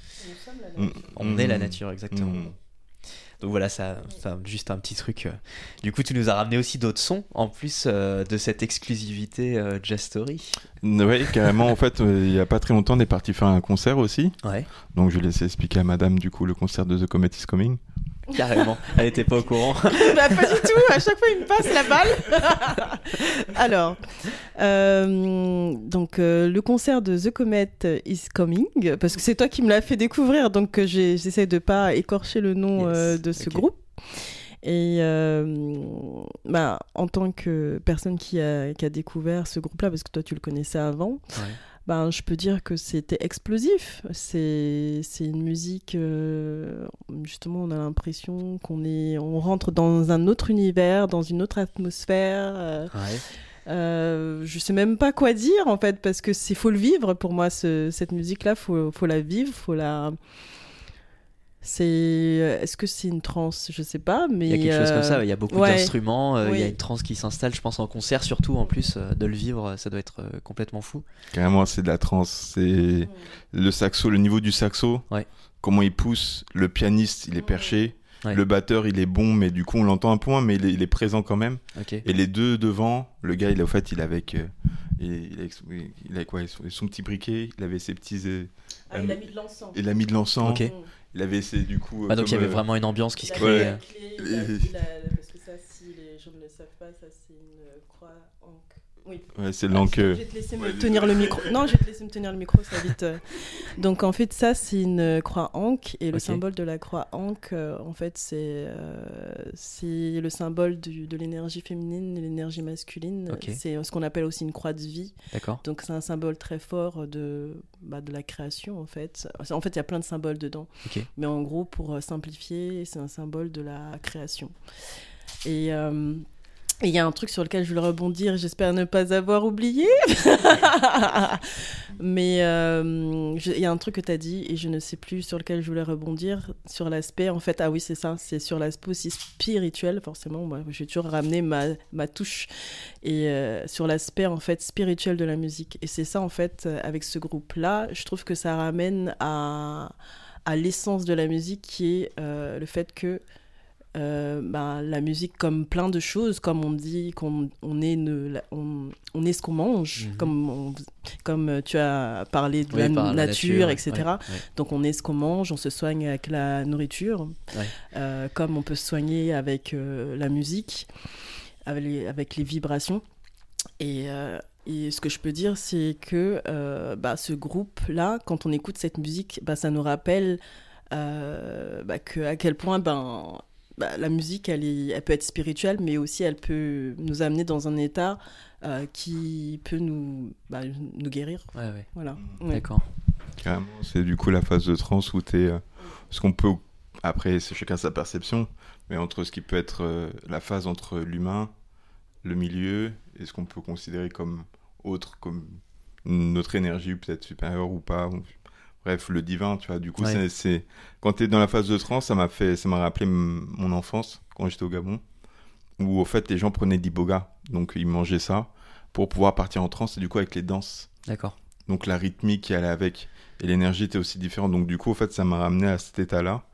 Speaker 2: On est la nature, exactement. Donc voilà, ça, ça juste un petit truc. euh. Du coup, tu nous as ramené aussi d'autres sons, en plus euh, de cette exclusivité euh, Jazz Story.
Speaker 3: Oui, carrément. En fait, euh, il y a pas très longtemps, on est parti faire un concert aussi.
Speaker 2: Ouais.
Speaker 3: Donc, je vais laisser expliquer à madame, du coup, le concert de The Comet is Coming.
Speaker 2: Carrément. Elle était pas au courant.
Speaker 7: bah, pas du tout, à chaque fois il me passe la balle. Alors, euh, donc euh, le concert de The Comet is Coming, parce que c'est toi qui me l'as fait découvrir, donc euh, j'essaie de pas écorcher le nom
Speaker 2: Yes,
Speaker 7: euh, de ce groupe. Et bah, en tant que personne qui a, qui a découvert ce groupe-là, parce que toi tu le connaissais avant,
Speaker 2: Ouais.
Speaker 7: Ben, je peux dire que c'était explosif. C'est c'est une musique, euh, justement, on a l'impression qu'on est, on rentre dans un autre univers, dans une autre atmosphère. euh,
Speaker 2: Ouais.
Speaker 7: euh, je sais même pas quoi dire en fait, parce que c'est faut le vivre pour moi. ce- cette musique-là, faut, faut la vivre, faut la. C'est, est-ce que c'est une transe? Je sais pas, mais
Speaker 2: Il y a quelque chose comme
Speaker 7: euh,
Speaker 2: ça, il y a beaucoup
Speaker 7: ouais.
Speaker 2: d'instruments, euh, il y a une trance qui s'installe, je pense en concert surtout en plus, euh, de le vivre, ça doit être euh, complètement fou.
Speaker 3: Carrément, c'est de la trance. C'est le saxo, le niveau du saxo.
Speaker 2: Ouais.
Speaker 3: Comment il pousse. Le pianiste, il est perché.
Speaker 2: Ouais.
Speaker 3: Le batteur, il est bon, mais du coup, on l'entend un peu moins, mais il est, il est présent quand même. Et les deux devant, le gars, il est, au fait, il est avec, euh, il, est il a quoi, son, son petit briquet, il avait ses petits. euh,
Speaker 7: Ah, il a mis de l'encens.
Speaker 3: il a mis de l'encens.
Speaker 2: Ok.
Speaker 3: Il avait du coup.
Speaker 2: Ah, donc il y avait
Speaker 3: euh,
Speaker 2: vraiment une ambiance qui se
Speaker 7: a- parce que ça, si les gens ne le savent pas, ça c'est une euh, croix en Oui.
Speaker 3: Ouais, c'est l'encre.
Speaker 7: Je vais te laisser me tenir le micro. Non, je vais te laisser me tenir le micro, ça va vite. euh. Donc en fait, ça c'est une euh, croix Ankh et le symbole de la croix Ankh, euh, en fait, c'est euh, c'est le symbole du- de l'énergie féminine et l'énergie masculine. C'est euh, ce qu'on appelle aussi une croix de vie.
Speaker 2: D'accord.
Speaker 7: Donc c'est un symbole très fort de, bah, de la création en fait. En fait, il y a plein de symboles dedans. Mais en gros, pour euh, simplifier, c'est un symbole de la création. Et euh, et il y a un truc sur lequel je vais rebondir, j'espère ne pas avoir oublié. Mais euh, il y a un truc que tu as dit, et je ne sais plus sur lequel je voulais rebondir, sur l'aspect, en fait, ah oui, c'est ça, c'est sur l'aspect aussi spirituel, forcément, moi, j'ai toujours ramené ma, ma touche, et euh, sur l'aspect, en fait, spirituel de la musique. Et c'est ça, en fait, euh, avec ce groupe-là, je trouve que ça ramène à, à l'essence de la musique, qui est euh, le fait que euh, bah, la musique comme plein de choses, comme on dit qu'on on est, ne- on, on est ce qu'on mange,
Speaker 2: Mhm.
Speaker 7: comme, on- comme euh, tu as parlé de
Speaker 2: Oui,
Speaker 7: la,
Speaker 2: par la
Speaker 7: nature, etc.
Speaker 2: ouais, ouais.
Speaker 7: Donc on est ce qu'on mange, on se soigne avec la nourriture,
Speaker 2: Ouais.
Speaker 7: euh, comme on peut se soigner avec euh, la musique, avec les, avec les vibrations. Et, et ce que je peux dire, c'est que bah, ce groupe-là, quand on écoute cette musique, bah, ça nous rappelle euh, bah, que, à quel point ben, bah, la musique, elle, est, elle peut être spirituelle, mais aussi elle peut nous amener dans un état euh, qui peut nous, bah, nous guérir.
Speaker 2: Ouais, ouais.
Speaker 7: Voilà. Ouais.
Speaker 2: D'accord.
Speaker 3: Carrément, c'est du coup la phase de transe où t'es. euh, ce qu'on peut. Après, c'est chacun sa perception, mais entre ce qui peut être euh, la phase entre l'humain, le milieu, et ce qu'on peut considérer comme autre, comme notre énergie, peut-être supérieure ou pas. Bref, le divin, tu vois. Du coup,
Speaker 2: Ouais.
Speaker 3: c'est-. Quand t'es dans la phase de transe, ça m'a fait. Ça m'a rappelé mon enfance, quand j'étais au Gabon, où au fait, les gens prenaient d'iboga. Donc, ils mangeaient ça pour pouvoir partir en transe, et du coup, avec les danses.
Speaker 2: D'accord.
Speaker 3: Donc la rythmique qui allait avec et l'énergie était aussi différente. Donc du coup, en fait, ça m'a ramené à cet état-là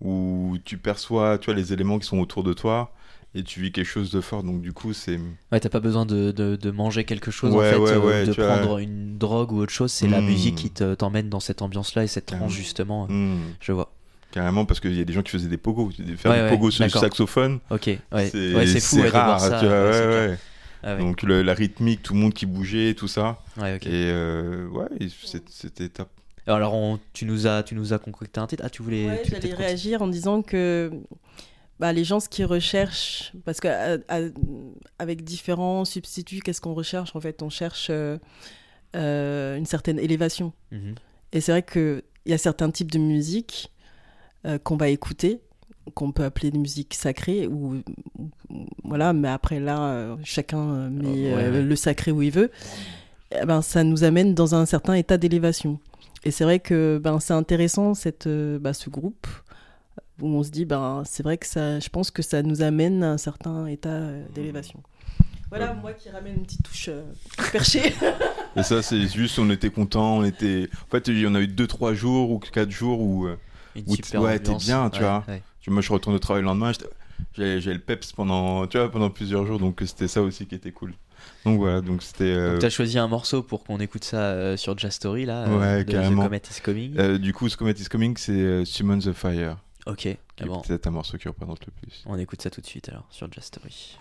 Speaker 3: où tu perçois, tu vois, les éléments qui sont autour de toi et tu vis quelque chose de fort. Donc du coup, c'est
Speaker 2: Ouais, t'as pas besoin de, de, de manger quelque chose, en
Speaker 3: Ouais,
Speaker 2: fait,
Speaker 3: ouais,
Speaker 2: euh, de prendre une drogue ou autre chose. C'est la
Speaker 3: Mm.
Speaker 2: musique qui te- t'emmène dans cette ambiance-là et cette
Speaker 3: Carrément.
Speaker 2: justement.
Speaker 3: Hmm,
Speaker 2: Je vois.
Speaker 3: carrément parce qu'il y a des gens qui faisaient des pogos, faire
Speaker 2: Ouais,
Speaker 3: du
Speaker 2: ouais,
Speaker 3: pogo sur du saxophone.
Speaker 2: Ok, ouais,
Speaker 3: C'est
Speaker 2: fou
Speaker 3: rare,
Speaker 2: ça.
Speaker 3: tu vois,
Speaker 2: ouais,
Speaker 3: ouais,
Speaker 2: c'est clair.
Speaker 3: ouais.
Speaker 2: Ah ouais.
Speaker 3: Donc le- la rythmique, tout le monde qui bougeait, tout ça.
Speaker 2: Ouais, ok.
Speaker 3: Et euh, ouais, c'était top.
Speaker 2: Alors, on- tu, nous as, tu nous as concocté un titre. Ah, tu voulais.
Speaker 7: Ouais,
Speaker 2: tu-
Speaker 7: j'allais réagir en disant que bah, les gens, ce qu'ils recherchent, parce qu'avec différents substituts, qu'est-ce qu'on recherche En fait, on cherche euh, euh, une certaine élévation.
Speaker 2: Mhm.
Speaker 7: Et c'est vrai qu'il y a certains types de musique euh, qu'on va écouter, qu'on peut appeler de musique sacrée, ou ou- voilà, mais après là, euh, chacun euh, met
Speaker 2: Euh, ouais,
Speaker 7: euh,
Speaker 2: ouais.
Speaker 7: le sacré où il veut. Eh ben, ça nous amène dans un certain état d'élévation. Et c'est vrai que ben, c'est intéressant cette, euh, bah, ce groupe où on se dit, ben, c'est vrai que ça, je pense que ça nous amène à un certain état euh, d'élévation. Voilà, moi qui ramène une petite touche euh, perchée.
Speaker 3: Et ça, c'est juste, on était content, on était. En fait, il y en a eu 2-3 jours ou 4 jours où. euh,
Speaker 2: Une
Speaker 3: où t-
Speaker 2: super
Speaker 3: ouais, t'es bien, tu
Speaker 2: Ouais,
Speaker 3: vois.
Speaker 2: ouais.
Speaker 3: Tu- Moi, je retourne au travail le lendemain, j'ai j'ai le peps pendant, tu vois, pendant plusieurs jours, donc c'était ça aussi qui était cool. Donc voilà, donc c'était. euh,
Speaker 2: t'as choisi un morceau pour qu'on écoute ça euh, sur Jazz Story, là.
Speaker 3: Ouais,
Speaker 2: euh, de
Speaker 3: carrément.
Speaker 2: The Comet is Coming.
Speaker 3: euh, du coup, ce Comet is Coming, c'est euh, Summon the Fire,
Speaker 2: ok,
Speaker 3: qui
Speaker 2: ah bon.
Speaker 3: peut-être un morceau qui représente le plus.
Speaker 2: On écoute ça tout de suite alors sur Jazz Story.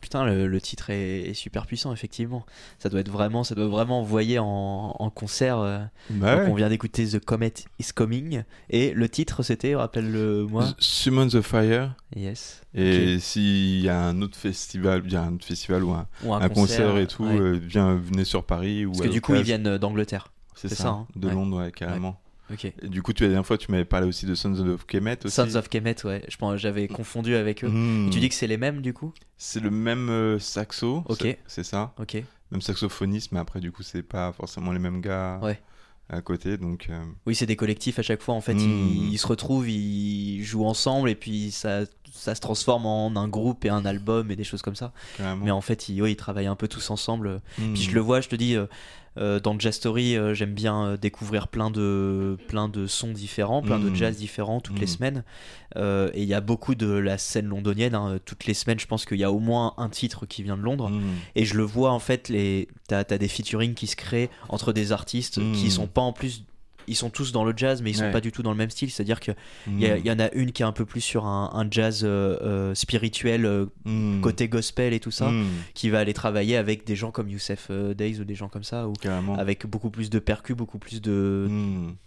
Speaker 2: Putain, le, le titre est, est super puissant, effectivement. Ça doit être vraiment, ça doit vraiment envoyer en, en concert. euh.
Speaker 3: Bah
Speaker 2: Donc,
Speaker 3: ouais.
Speaker 2: on vient d'écouter The Comet is Coming. Et le titre, c'était, rappelle-le-moi.
Speaker 3: Summon the Fire.
Speaker 2: Yes.
Speaker 3: Et s'il y a un autre festival, il y a un autre festival ou un,
Speaker 2: Ou un
Speaker 3: un concert,
Speaker 2: concert,
Speaker 3: et tout,
Speaker 2: ouais.
Speaker 3: euh, venez sur Paris. Ou
Speaker 2: Parce que du coup, ils viennent d'Angleterre.
Speaker 3: C'est ça,
Speaker 2: ça, hein
Speaker 3: de
Speaker 2: Ouais.
Speaker 3: Londres, ouais, carrément. Et du coup, tu, la dernière fois, tu m'avais parlé aussi de Sons of Kemet aussi.
Speaker 2: Sons of Kemet, ouais. Je pense, j'avais confondu avec eux.
Speaker 3: Mm.
Speaker 2: Et tu dis que c'est les mêmes, du coup?
Speaker 3: C'est le même euh, saxo.
Speaker 2: Ok.
Speaker 3: c'est- ça.
Speaker 2: Ok.
Speaker 3: Même saxophoniste, mais après, du coup, c'est pas forcément les mêmes gars
Speaker 2: Ouais.
Speaker 3: à côté. Donc, euh,
Speaker 2: Oui, c'est des collectifs à chaque fois. En fait,
Speaker 3: Mm.
Speaker 2: ils, ils se retrouvent, ils jouent ensemble et puis ça, ça se transforme en un groupe et un album et des choses comme ça.
Speaker 3: Carrément.
Speaker 2: Mais en fait, ils, ouais, ils travaillent un peu tous ensemble.
Speaker 3: Mm.
Speaker 2: Puis je le vois, je te dis, euh, dans Jazz Story, euh, j'aime bien euh, découvrir plein de, plein de sons différents, plein de
Speaker 3: Mm.
Speaker 2: jazz différents toutes les
Speaker 3: Mm.
Speaker 2: semaines. Euh, et il y a beaucoup de la scène londonienne. hein. Toutes les semaines, je pense qu'il y a au moins un titre qui vient de Londres.
Speaker 3: Mm.
Speaker 2: Et je le vois en fait, les... t'as as des featuring qui se créent entre des artistes qui sont pas en plus. Ils sont tous dans le jazz, mais ils sont
Speaker 3: Ouais.
Speaker 2: pas du tout dans le même style. C'est-à-dire qu'il y,
Speaker 3: Mm.
Speaker 2: il y en a une qui est un peu plus sur un, un jazz euh, euh, spirituel, euh,
Speaker 3: Mm.
Speaker 2: côté gospel et tout ça,
Speaker 3: Mm.
Speaker 2: qui va aller travailler avec des gens comme Youssef Days ou des gens comme ça, ou avec beaucoup plus de percus, beaucoup plus de,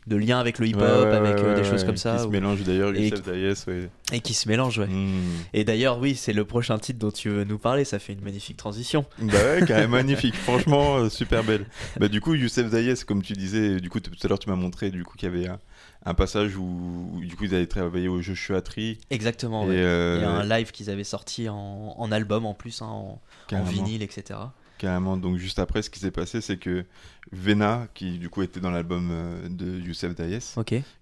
Speaker 2: de liens avec le hip-hop,
Speaker 3: Ouais, ouais,
Speaker 2: avec des choses comme ça.
Speaker 3: Qui se
Speaker 2: ou-
Speaker 3: mélange d'ailleurs, Youssef ouais.
Speaker 2: et qui se mélangent, ouais. Et d'ailleurs, oui, c'est le prochain titre dont tu veux nous parler, ça fait une magnifique transition.
Speaker 3: Bah ouais, carrément magnifique. Franchement, super belle. Bah du coup, Youssef Dayes, comme tu disais, du coup tout à l'heure tu m'as montré du coup qu'il y avait un, un passage où, où, du coup ils avaient travaillé au Joshua Tree.
Speaker 2: Exactement,
Speaker 3: Et,
Speaker 2: ouais.
Speaker 3: euh,
Speaker 2: Il y a un live qu'ils avaient sorti en, en album en plus, hein, en, vinyle, etc.
Speaker 3: Carrément. Donc juste après, ce qui s'est passé, c'est que Vena, qui du coup était dans l'album euh, de Youssef Dayes,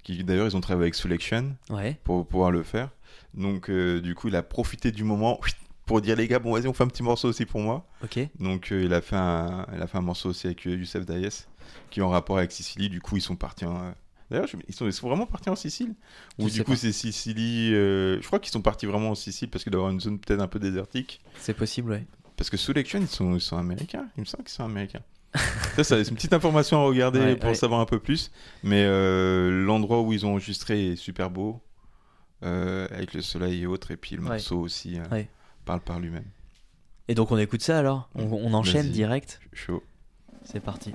Speaker 3: qui d'ailleurs ils ont travaillé avec Selection
Speaker 2: Ouais.
Speaker 3: pour pouvoir le faire. Donc euh, du coup, il a profité du moment pour dire les gars, bon vas-y, on fait un petit morceau aussi pour moi.
Speaker 2: Ok.
Speaker 3: Donc euh, il a fait un, il a fait un morceau aussi avec euh, Youssef Dayes, qui est en rapport avec Sicily. Du coup, ils sont partis en. euh, D'ailleurs, je- ils sont, ils sont vraiment partis en Sicile Ou du coup, c'est Sicily. euh, Je crois qu'ils sont partis vraiment en Sicile parce qu'il doit y avoir une zone peut-être un peu désertique.
Speaker 2: C'est possible, ouais.
Speaker 3: Parce que Selection, ils sont, ils sont américains. Il me semble qu'ils sont américains. ça, ça, c'est une petite information à regarder
Speaker 2: Ouais,
Speaker 3: pour
Speaker 2: ouais.
Speaker 3: savoir un peu plus. Mais euh, l'endroit où ils ont enregistré est super beau, euh, avec le soleil et autres. Et puis le
Speaker 2: Ouais.
Speaker 3: morceau aussi euh,
Speaker 2: Ouais.
Speaker 3: Parle par lui-même.
Speaker 2: Et donc on écoute ça alors? On, on enchaîne direct?
Speaker 3: Chaud.
Speaker 2: C'est parti.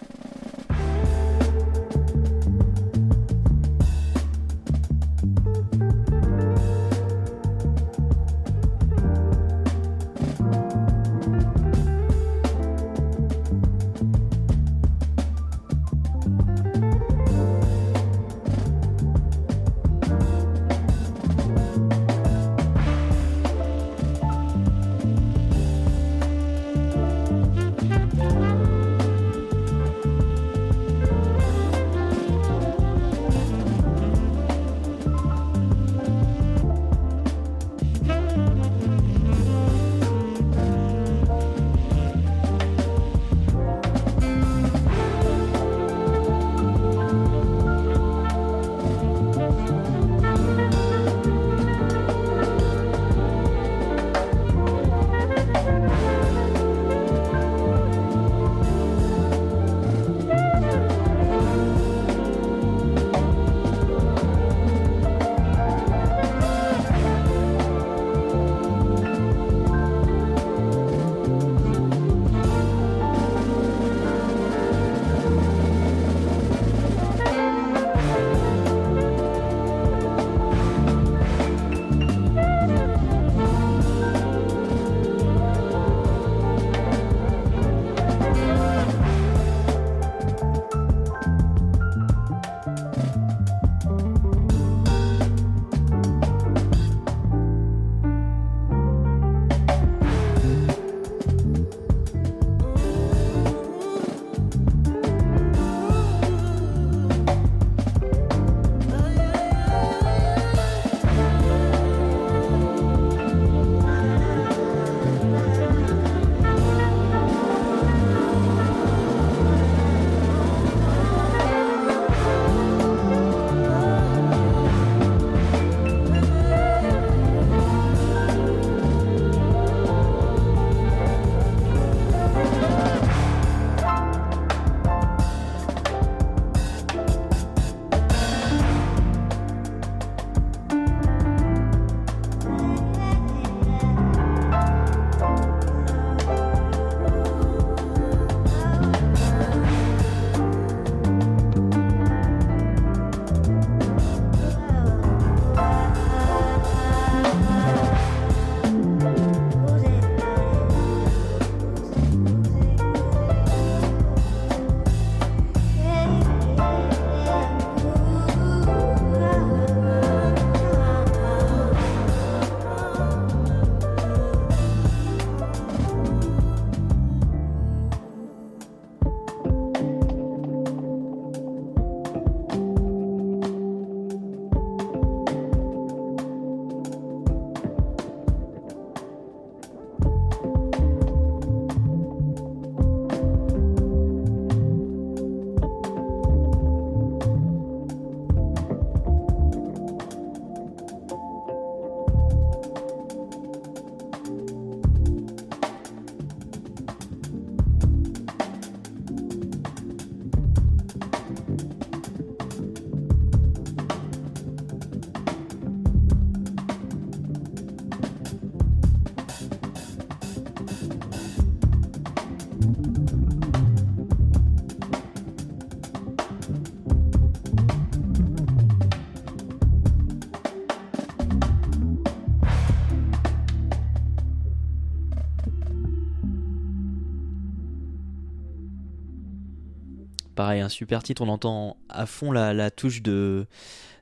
Speaker 2: Pareil, un super titre. On entend à fond la, la touche de,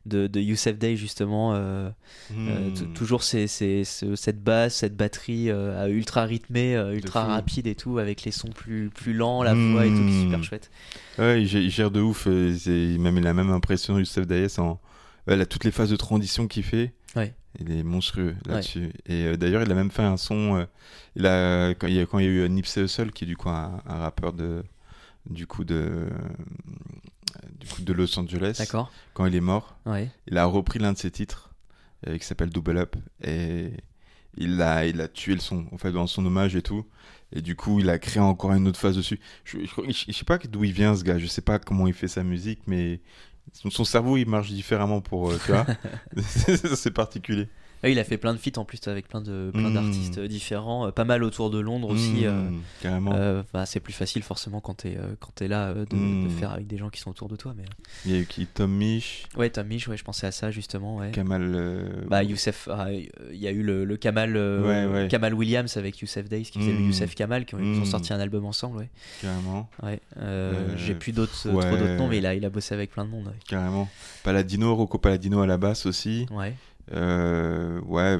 Speaker 2: de, de Youssef Day, justement. euh, euh,
Speaker 3: Hmm.
Speaker 2: toujours ces- ces- ce- cette basse, cette batterie euh, ultra rythmée, ultra rapide et tout, avec les sons plus, plus lents, la voix et tout, qui est super
Speaker 3: Hmm.
Speaker 2: chouette.
Speaker 3: Ouais, il gère, il gère de ouf. il a même impression, Youssef Dayes, en ouais, là, toutes les phases de transition qu'il fait.
Speaker 2: Ouais.
Speaker 3: Il est monstrueux là-dessus. Et euh, d'ailleurs, il a même fait un son. euh, il a, quand, il y a, quand il y a eu Nipsey Hussle, qui est du coup un, un rappeur de, du coup de, du coup de Los Angeles.
Speaker 2: D'accord.
Speaker 3: Quand il est mort,
Speaker 2: Ouais.
Speaker 3: il a repris l'un de ses titres euh, qui s'appelle Double Up et il a, il a tué le son en fait dans son hommage et tout. Et du coup, il a créé encore une autre phase dessus. Je, je, je- je sais pas d'où il vient ce gars. Je sais pas comment il fait sa musique, mais son, son cerveau il marche différemment pour euh, tu vois. c'est particulier.
Speaker 2: Ouais, il a fait plein de feats en plus avec plein de plein
Speaker 3: Mm.
Speaker 2: d'artistes différents, euh, pas mal autour de Londres aussi.
Speaker 3: Mmh,
Speaker 2: euh,
Speaker 3: carrément.
Speaker 2: euh, bah, c'est plus facile forcément quand t'es euh, quand t'es là euh, de, de
Speaker 3: Mm.
Speaker 2: faire avec des gens qui sont autour de toi. Mais
Speaker 3: Il y a eu qui Tom Misch,
Speaker 2: ouais, Tom Misch, ouais, je pensais à ça justement. Ouais.
Speaker 3: Kamal. euh,
Speaker 2: Bah Youssef, ah, euh, il y a eu le, le Kamal, euh,
Speaker 3: Ouais, ouais.
Speaker 2: Kamal Williams avec Youssef Days qui faisait le
Speaker 3: Mm.
Speaker 2: Youssef Kamal, qui ont, sorti un album ensemble. Ouais.
Speaker 3: carrément,
Speaker 2: Ouais. Euh,
Speaker 3: Euh,
Speaker 2: J'ai plus d'autres trop d'autres noms, mais il a il a bossé avec plein de monde.
Speaker 3: carrément. Paladino, Rocco Paladino à la basse aussi.
Speaker 2: Ouais.
Speaker 3: Euh, ouais.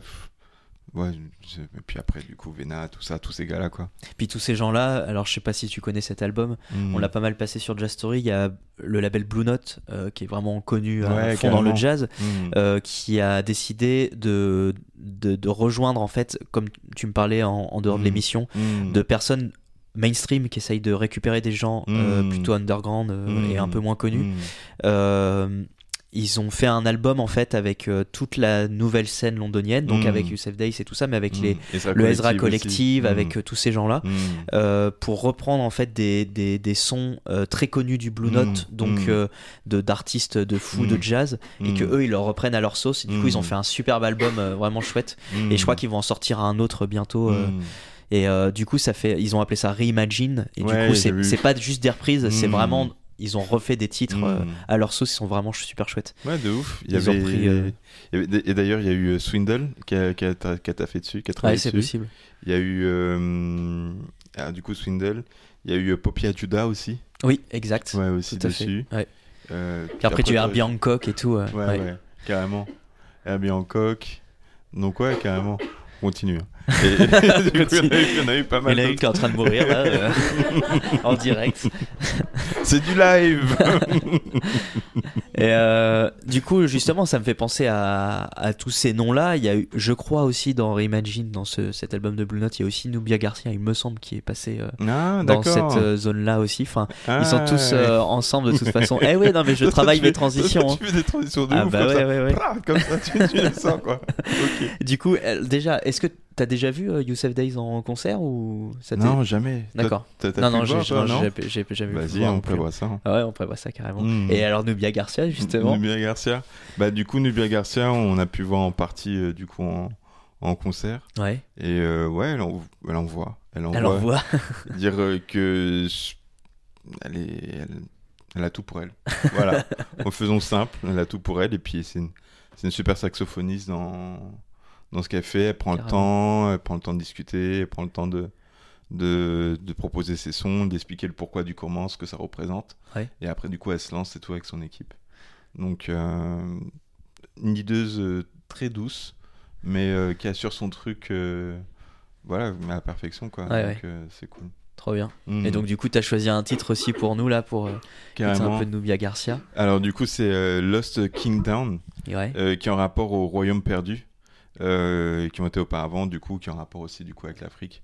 Speaker 3: Ouais, et puis après, du coup, Vena, tout ça, tous ces gars-là, quoi.
Speaker 2: Puis tous ces gens-là, alors je sais pas si tu connais cet album,
Speaker 3: Mm.
Speaker 2: on l'a pas mal passé sur Jazz Story. Il y a le label Blue Note euh, qui est vraiment connu à
Speaker 3: Ouais,
Speaker 2: fond dans le jazz,
Speaker 3: Mm.
Speaker 2: euh, qui a décidé de, de, de rejoindre en fait, comme tu me parlais en, en dehors de
Speaker 3: Mm.
Speaker 2: l'émission, de personnes mainstream qui essayent de récupérer des gens euh, plutôt underground euh, et un peu moins connus. Ils ont fait un album en fait avec euh, toute la nouvelle scène londonienne, donc
Speaker 3: Mm.
Speaker 2: avec Youssef Days et tout ça, mais avec
Speaker 3: Mm.
Speaker 2: les,
Speaker 3: Ezra
Speaker 2: le Ezra
Speaker 3: Collective aussi.
Speaker 2: avec
Speaker 3: Mm.
Speaker 2: euh, tous ces gens-là, euh, pour reprendre en fait des, des, des sons très connus du Blue. Note, donc de d'artistes de fou de jazz, et que eux ils le reprennent à leur sauce. Et du coup ils ont fait un superbe album vraiment chouette. Et je crois qu'ils vont en sortir un autre bientôt. et euh, du coup, ça fait, ils ont appelé ça Reimagine. Et
Speaker 3: Ouais,
Speaker 2: du coup, c'est pas juste des reprises, c'est vraiment, ils ont refait des titres euh, à leur sauce. Ils sont vraiment super chouettes.
Speaker 3: Ouais, de ouf. Il y
Speaker 2: Ils ont pris, euh,
Speaker 3: il y avait- Et d'ailleurs, il y a eu euh, Swindle qui a, qui a, qui a taffé dessus, qui a travaillé
Speaker 2: Ouais, c'est possible.
Speaker 3: Il y a eu, euh, ah, du coup, Swindle. Il y a eu Poppy Judah aussi.
Speaker 2: Oui, exact.
Speaker 3: Ouais, aussi
Speaker 2: Tout
Speaker 3: dessus.
Speaker 2: Ouais. Puis après, tu as
Speaker 3: t'as-
Speaker 2: Bangkok et tout.
Speaker 3: Ouais,
Speaker 2: ouais.
Speaker 3: ouais, carrément. Herbie Hancock. Donc, ouais, carrément. On Continue. hein. Et, du coup, il y en a eu- il y en a eu pas
Speaker 2: Il
Speaker 3: mal.
Speaker 2: y en a une qui est en train de mourir là, en direct.
Speaker 3: C'est du live
Speaker 2: Et euh, du coup, justement, ça me fait penser à, à tous ces noms-là. Il y a eu, je crois aussi dans Reimagine, dans ce, cet album de Blue Note, il y a aussi Nubia Garcia, il me semble, qui est passé euh,
Speaker 3: Ah,
Speaker 2: dans cette euh, zone-là aussi. Enfin,
Speaker 3: Ah,
Speaker 2: ils sont tous
Speaker 3: ouais.
Speaker 2: euh, ensemble de toute façon. Eh oui, non, mais je travaille mes transitions. hein.
Speaker 3: Tu fais des transitions de
Speaker 2: Ah
Speaker 3: ouf
Speaker 2: bah
Speaker 3: comme
Speaker 2: ouais,
Speaker 3: ça.
Speaker 2: ouais, ouais.
Speaker 3: Comme ça, tu, tu le sens quoi.
Speaker 2: Du coup, déjà, est-ce que t'as déjà vu euh, Youssef Days en concert ou ça
Speaker 3: Non, jamais.
Speaker 2: D'accord. Non, non, j'ai jamais le
Speaker 3: Vas-y, on
Speaker 2: plus.
Speaker 3: prévoit ça. hein.
Speaker 2: Ah ouais, on prévoit ça carrément.
Speaker 3: Mm.
Speaker 2: Et alors Nubia Garcia, justement.
Speaker 3: Nubia Garcia. Bah du coup Nubia Garcia, on a pu voir en partie euh, du coup en, en concert.
Speaker 2: Ouais.
Speaker 3: Et euh, ouais, elle, en, elle envoie. Elle envoie.
Speaker 2: Elle envoie.
Speaker 3: Dire euh, que je- elle est, elle, elle a tout pour elle. Voilà. en faisant simple, elle a tout pour elle. Et puis c'est une, c'est une super saxophoniste dans dans ce qu'elle fait. Elle prend
Speaker 2: Carrément.
Speaker 3: le temps, elle prend le temps de discuter, elle prend le temps de de, de proposer ses sons, d'expliquer le pourquoi du comment, ce que ça représente.
Speaker 2: Ouais.
Speaker 3: Et après, du coup, elle se lance et tout avec son équipe. Donc, euh, une leaduse euh, très douce, mais euh, qui assure son truc, euh, voilà, à la perfection, quoi.
Speaker 2: Ouais,
Speaker 3: donc,
Speaker 2: ouais.
Speaker 3: c'est cool.
Speaker 2: Trop bien.
Speaker 3: Mhm.
Speaker 2: Et donc du coup, t'as choisi un titre aussi pour nous là pour un peu de Nubia Garcia.
Speaker 3: Alors, du coup, c'est Lost Kingdom, qui est en rapport au Royaume perdu, euh, qui ont été auparavant, du coup, qui est en rapport aussi, du coup, avec l'Afrique.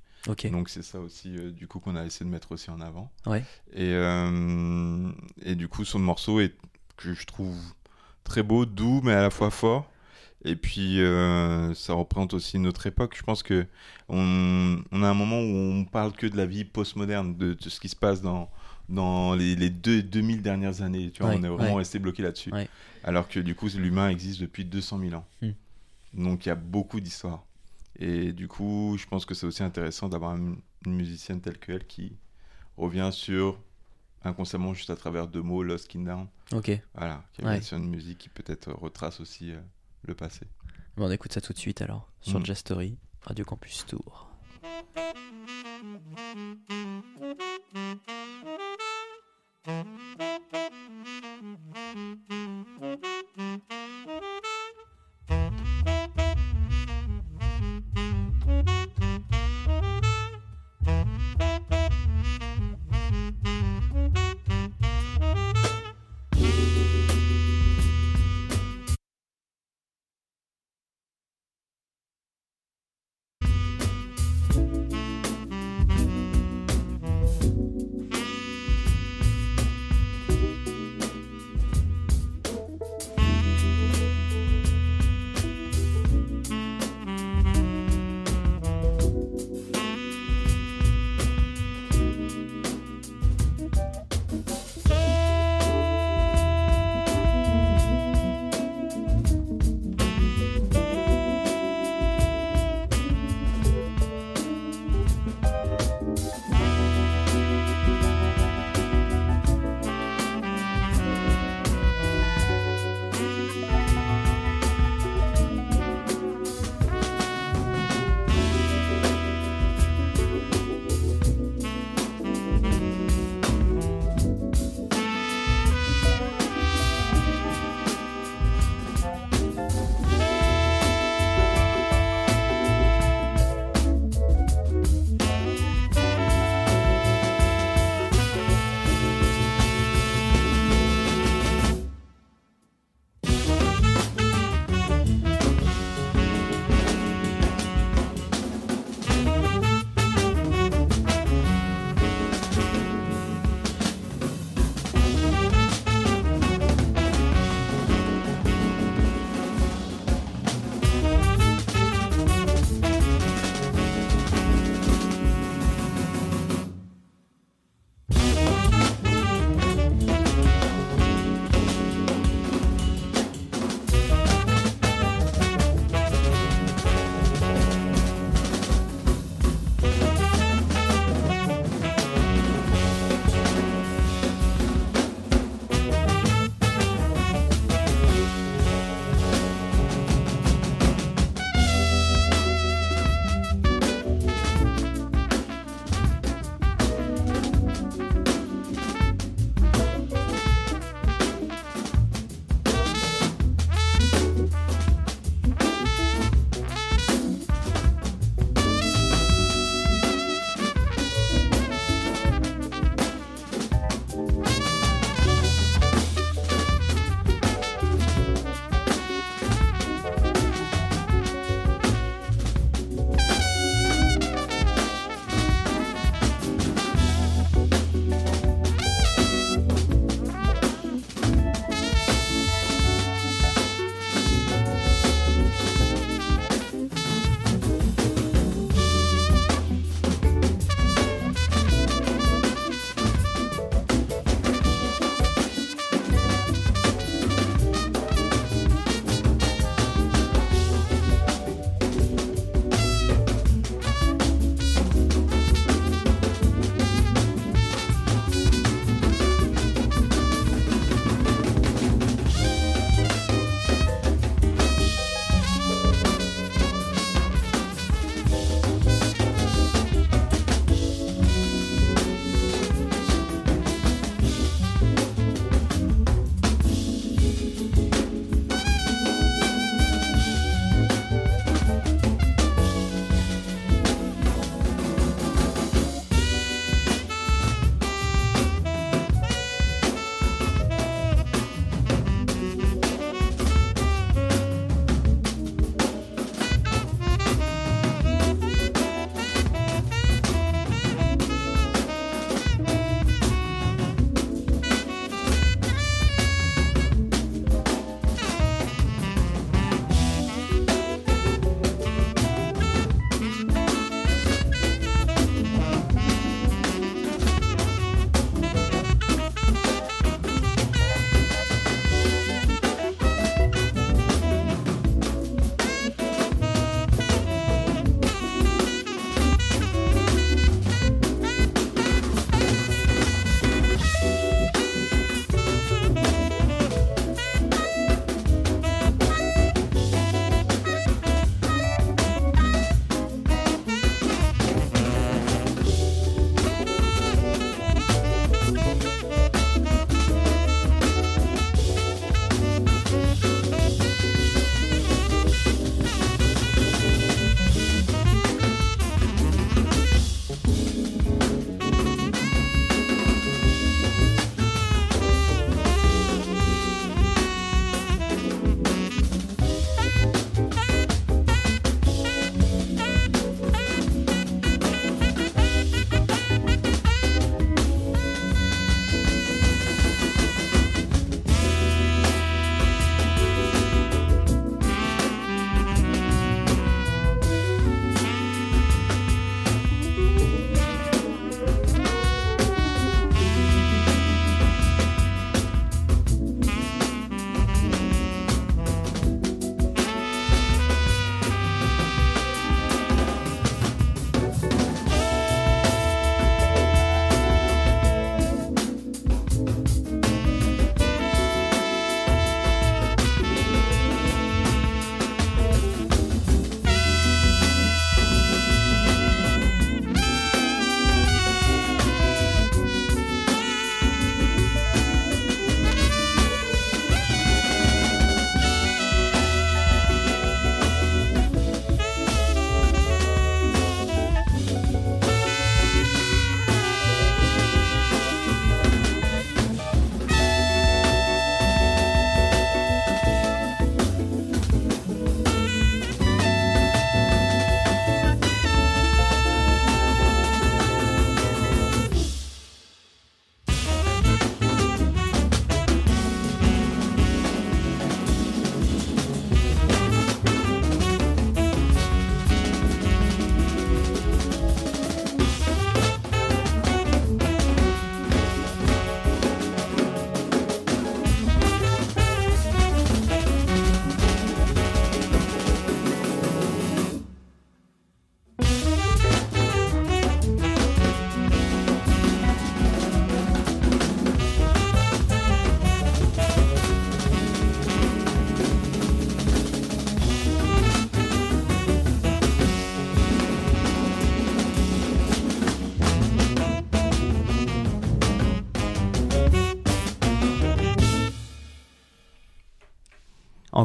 Speaker 3: Donc c'est ça aussi euh, du coup qu'on a essayé de mettre aussi en avant.
Speaker 2: Ouais.
Speaker 3: Et, euh, et du coup son morceau est que je trouve très beau, doux mais à la fois fort. Et puis ça représente aussi notre époque. Je pense que on, on a un moment où on parle que de la vie postmoderne, de, de ce qui se passe dans dans les, les deux 2000 dernières années. Tu vois,
Speaker 2: Ouais,
Speaker 3: on est vraiment
Speaker 2: ouais.
Speaker 3: resté bloqué là-dessus. Alors que du coup l'humain existe depuis 200 000 ans.
Speaker 2: Hmm.
Speaker 3: Donc il y a beaucoup d'histoires. Et du coup, je pense que c'est aussi intéressant d'avoir une, musicienne telle qu'elle qui revient sur inconsciemment juste à travers deux mots, Lost Kingdom.
Speaker 2: Ok.
Speaker 3: Voilà, qui
Speaker 2: ouais.
Speaker 3: sur une musique qui peut-être retrace aussi euh, le passé.
Speaker 2: Bon, on écoute ça tout de suite alors, sur mmh. Radio Campus Tour.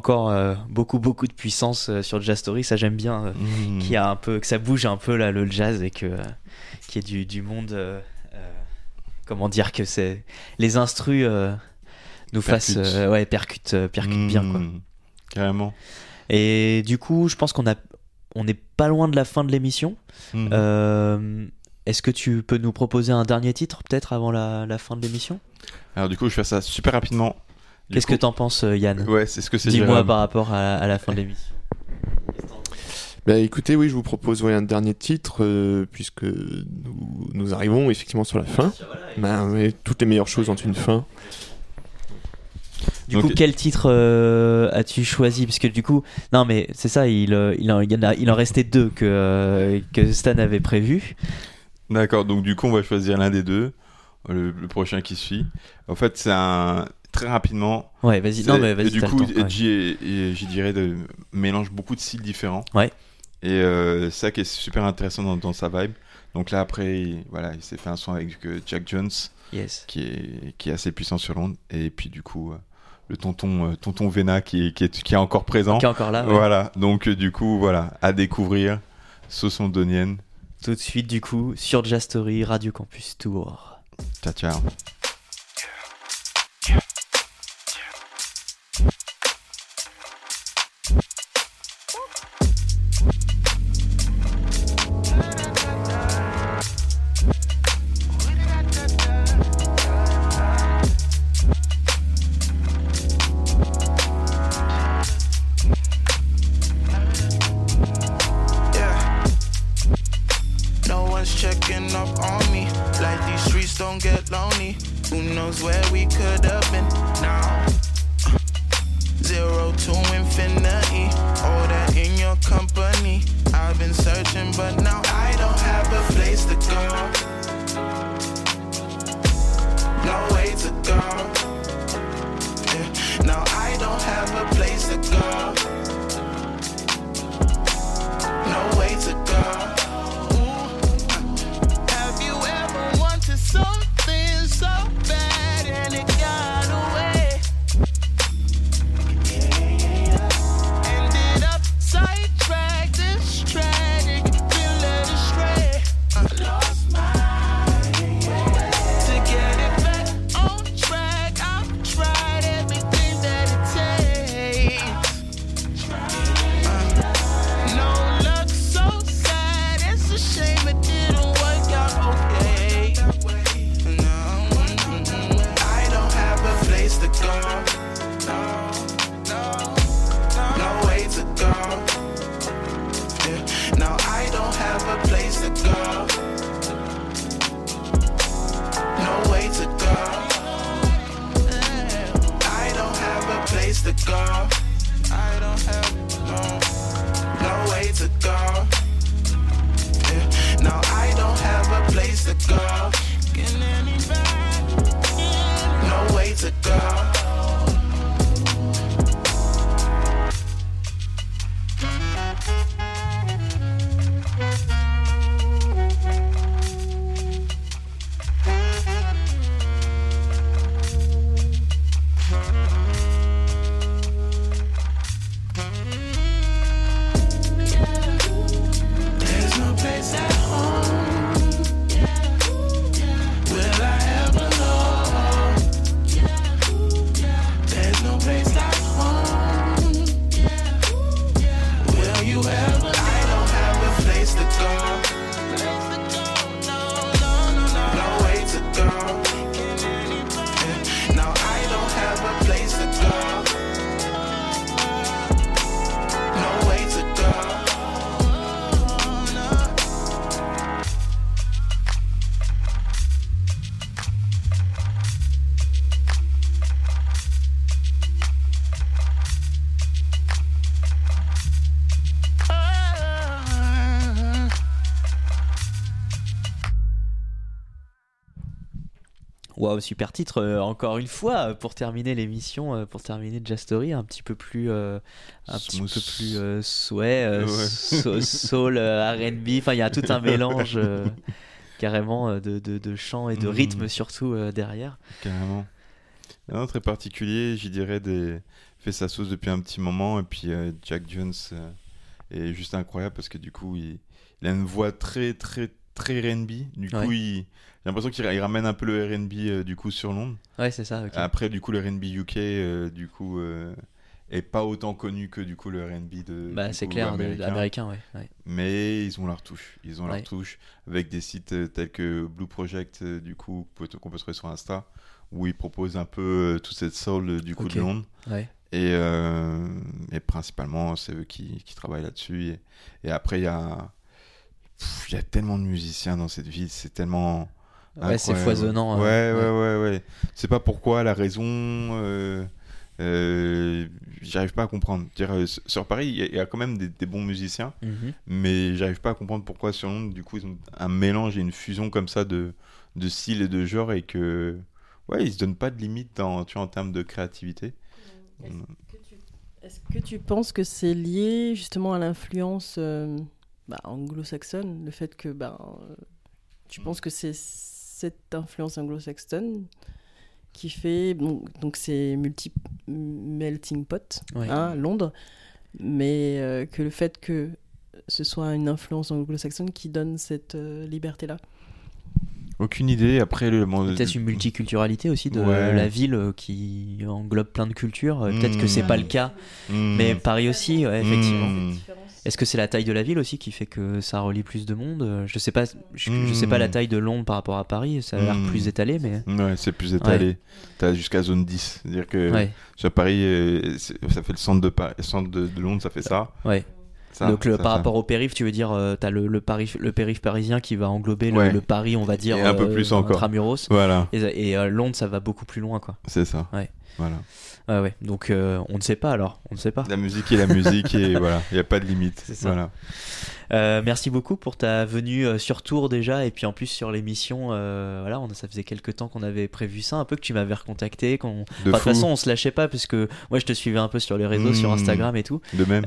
Speaker 2: Encore euh, beaucoup beaucoup de puissance euh, sur Jazz Story. Ça j'aime bien, euh, qu'il y a un peu, que ça bouge un peu là le jazz et que euh, qu'il y ait du, du monde. comment dire que c'est les instrus nous fassent ouais percutent euh, percutent bien quoi.
Speaker 10: Mhm. Carrément.
Speaker 2: Et du coup, je pense qu'on a on n'est pas loin de la fin de l'émission. Euh, Est-ce que tu peux nous proposer un dernier titre peut-être avant la, la fin de l'émission?
Speaker 10: Alors du coup, je fais ça super rapidement.
Speaker 2: Qu'est-ce
Speaker 10: coup-
Speaker 2: que t'en penses, euh, Yann
Speaker 10: Ouais, c'est ce que c'est.
Speaker 2: Dis-moi par rapport à, à la fin de l'émission.
Speaker 11: Bah écoutez, oui, je vous propose ouais, un dernier titre, euh, puisque nous, nous arrivons effectivement sur la fin. Bah, ouais, toutes les meilleures choses ont une fin.
Speaker 2: Du
Speaker 10: Donc-
Speaker 2: coup, quel titre euh, as-tu choisi? Parce que du coup, non, mais c'est ça, il, il, en, il, en a- il en restait deux que, euh, que Stan avait prévu.
Speaker 10: D'accord, donc du coup, on va choisir l'un des deux, le, le prochain qui suit. En fait, c'est un très rapidement.
Speaker 2: Ouais, vas-y. Non, mais vas-y.
Speaker 10: et Du coup,
Speaker 2: ouais.
Speaker 10: Edgy, et- j'y dirais, de, mélange beaucoup de styles différents.
Speaker 2: Ouais.
Speaker 10: Et euh, ça qui est super intéressant dans, dans sa vibe. Donc là, après, il, voilà, il s'est fait un son avec euh, Jack Jones,
Speaker 2: Yes.
Speaker 10: qui est, qui est assez puissant sur l'onde. Et puis, du coup, euh, le tonton, euh, tonton Vena qui est, qui, est, qui est encore présent.
Speaker 2: Qui est encore là. ouais.
Speaker 10: Voilà, donc du coup, voilà, à découvrir. Sauce londonienne.
Speaker 2: Tout de suite, du coup, sur Jazz Story, Radio Campus Tour.
Speaker 10: Ciao, ciao.
Speaker 2: Waouh, super titre, euh, encore une fois, euh, pour terminer l'émission, euh, pour terminer Jazz Story, un petit peu plus. euh, un petit peu plus. euh, ouais,
Speaker 10: Ouais.
Speaker 2: so- soul, RB, enfin, il y a tout un mélange carrément de, de, de chant et de
Speaker 10: Mhm.
Speaker 2: rythme surtout euh, derrière.
Speaker 10: Carrément. Un très particulier, j'y dirais des
Speaker 3: fait sa sauce depuis un petit moment. Et puis Jack Jones est juste incroyable parce que du coup, il, il a une voix très, très, très RB. Du coup,
Speaker 2: Ouais.
Speaker 3: il- j'ai l'impression qu'il il ramène un peu le RB euh, du coup sur Londres.
Speaker 2: Ouais, c'est ça.
Speaker 3: Après, du coup, le RB UK, euh, du coup, euh, est pas autant connu que du coup le RB de.
Speaker 2: Bah, c'est clair, de-
Speaker 3: américain.
Speaker 2: américain, ouais. ouais.
Speaker 3: Mais ils ont leur touche. Ils ont leur touche avec des sites tels que Blue Project, du coup, qu'on peut- trouver sur Insta, où ils proposent un peu toute cette soul du coup de Londres.
Speaker 2: Ouais.
Speaker 3: Et, et principalement, c'est eux qui, qui travaillent là-dessus. Et, et après, il y a, il y a tellement de musiciens dans cette ville. C'est tellement.
Speaker 2: Ouais, c'est foisonnant,
Speaker 3: Ouais,
Speaker 2: euh,
Speaker 3: ouais, ouais, ouais. C'est pas pourquoi, la raison. euh, euh, j'arrive pas à comprendre. Dire, euh, sur Paris, il y, a- il y a quand même des, des bons musiciens,
Speaker 2: Mhm.
Speaker 3: mais j'arrive pas à comprendre pourquoi sur Londres, du coup, ils ont un mélange et une fusion comme ça de, de style et de genre et que. Ouais, ils se donnent pas de limite dans, tu vois, en termes de créativité.
Speaker 7: Est-ce que tu penses que c'est lié justement à l'influence euh, bah, anglo-saxonne Le fait que bah, tu penses que c'est cette influence anglo-saxonne qui fait. bon, donc c'est multi melting pot,
Speaker 2: Ouais.
Speaker 7: hein, Londres, mais euh, que le fait que ce soit une influence anglo-saxonne qui donne cette euh, liberté-là
Speaker 3: Aucune idée. Après, le.
Speaker 2: Peut-être une multiculturalité aussi de
Speaker 3: Ouais.
Speaker 2: la ville qui englobe plein de cultures. Euh, Peut-être que c'est pas le cas,
Speaker 3: Mm.
Speaker 2: mais Paris aussi, ouais, effectivement.
Speaker 3: Mm.
Speaker 2: Est-ce que c'est la taille de la ville aussi qui fait que ça relie plus de monde Euh, Je sais pas, je, je sais pas la taille de Londres par rapport à Paris. Ça a l'air plus étalé, mais
Speaker 3: Ouais, c'est plus étalé. T'as jusqu'à zone 10. C'est-à-dire que
Speaker 2: Ouais.
Speaker 3: sur Paris, euh, ça fait le centre de, Paris, le centre de, Londres, ça fait ça.
Speaker 2: ouais.
Speaker 3: Ça,
Speaker 2: Donc le,
Speaker 3: ça,
Speaker 2: par
Speaker 3: ça.
Speaker 2: rapport au périph, tu veux dire, euh, t'as le, le, périph, le périph parisien qui va englober le,
Speaker 3: Ouais.
Speaker 2: le Paris, on va dire,
Speaker 3: Et un peu
Speaker 2: euh,
Speaker 3: plus encore.
Speaker 2: intramuros.
Speaker 3: Voilà.
Speaker 2: Et, et, euh, Londres, ça va beaucoup plus loin, quoi.
Speaker 3: C'est ça.
Speaker 2: Ouais.
Speaker 3: Voilà.
Speaker 2: Ouais, ouais. Donc euh, on ne sait pas alors, on ne sait pas.
Speaker 3: La musique est la musique et voilà, il n'y a pas de limite.
Speaker 2: Ça.
Speaker 3: Voilà.
Speaker 2: Euh, merci beaucoup pour ta venue euh, sur tour déjà et puis en plus sur l'émission voilà on, ça faisait quelques temps qu'on avait prévu ça un peu que tu m'avais recontacté qu'on
Speaker 3: De
Speaker 2: Enfin, toute façon on se lâchait pas parce que moi je te suivais un peu sur les réseaux sur
Speaker 3: Mmh.
Speaker 2: Instagram et tout
Speaker 3: De même.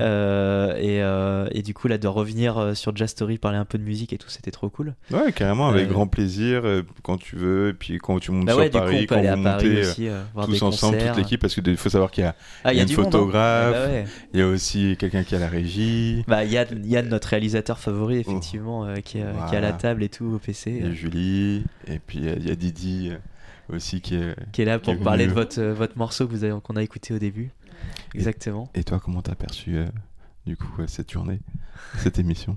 Speaker 2: Et, et du coup là de revenir sur Jazz Story parler un peu de musique et tout c'était trop cool
Speaker 3: Ouais, carrément, avec grand plaisir, quand tu veux, et puis quand tu montes
Speaker 2: Bah
Speaker 3: sur
Speaker 2: ouais, coup,
Speaker 3: Paris,
Speaker 2: on peut
Speaker 3: quand
Speaker 2: aller à
Speaker 3: vous
Speaker 2: Paris
Speaker 3: montez
Speaker 2: aussi, voir
Speaker 3: tous
Speaker 2: des
Speaker 3: ensemble. Toute l'équipe, parce qu'il faut savoir qu'il y a,
Speaker 2: Ah, il y a
Speaker 3: une
Speaker 2: monde, hein.
Speaker 3: photographe,
Speaker 2: Ah bah ouais.
Speaker 3: il y a aussi quelqu'un qui à la régie,
Speaker 2: bah Yann, Yann notre réalisateur favori effectivement euh, qui, est, euh, qui est à la table et tout au PC
Speaker 3: il y a Julie, et puis euh, il y a Didi aussi qui est,
Speaker 2: qui est là pour parler de votre, votre morceau que vous avez- qu'on a écouté au début. Exactement.
Speaker 3: Et toi, comment t'as perçu euh, du coup cette journée, cette émission?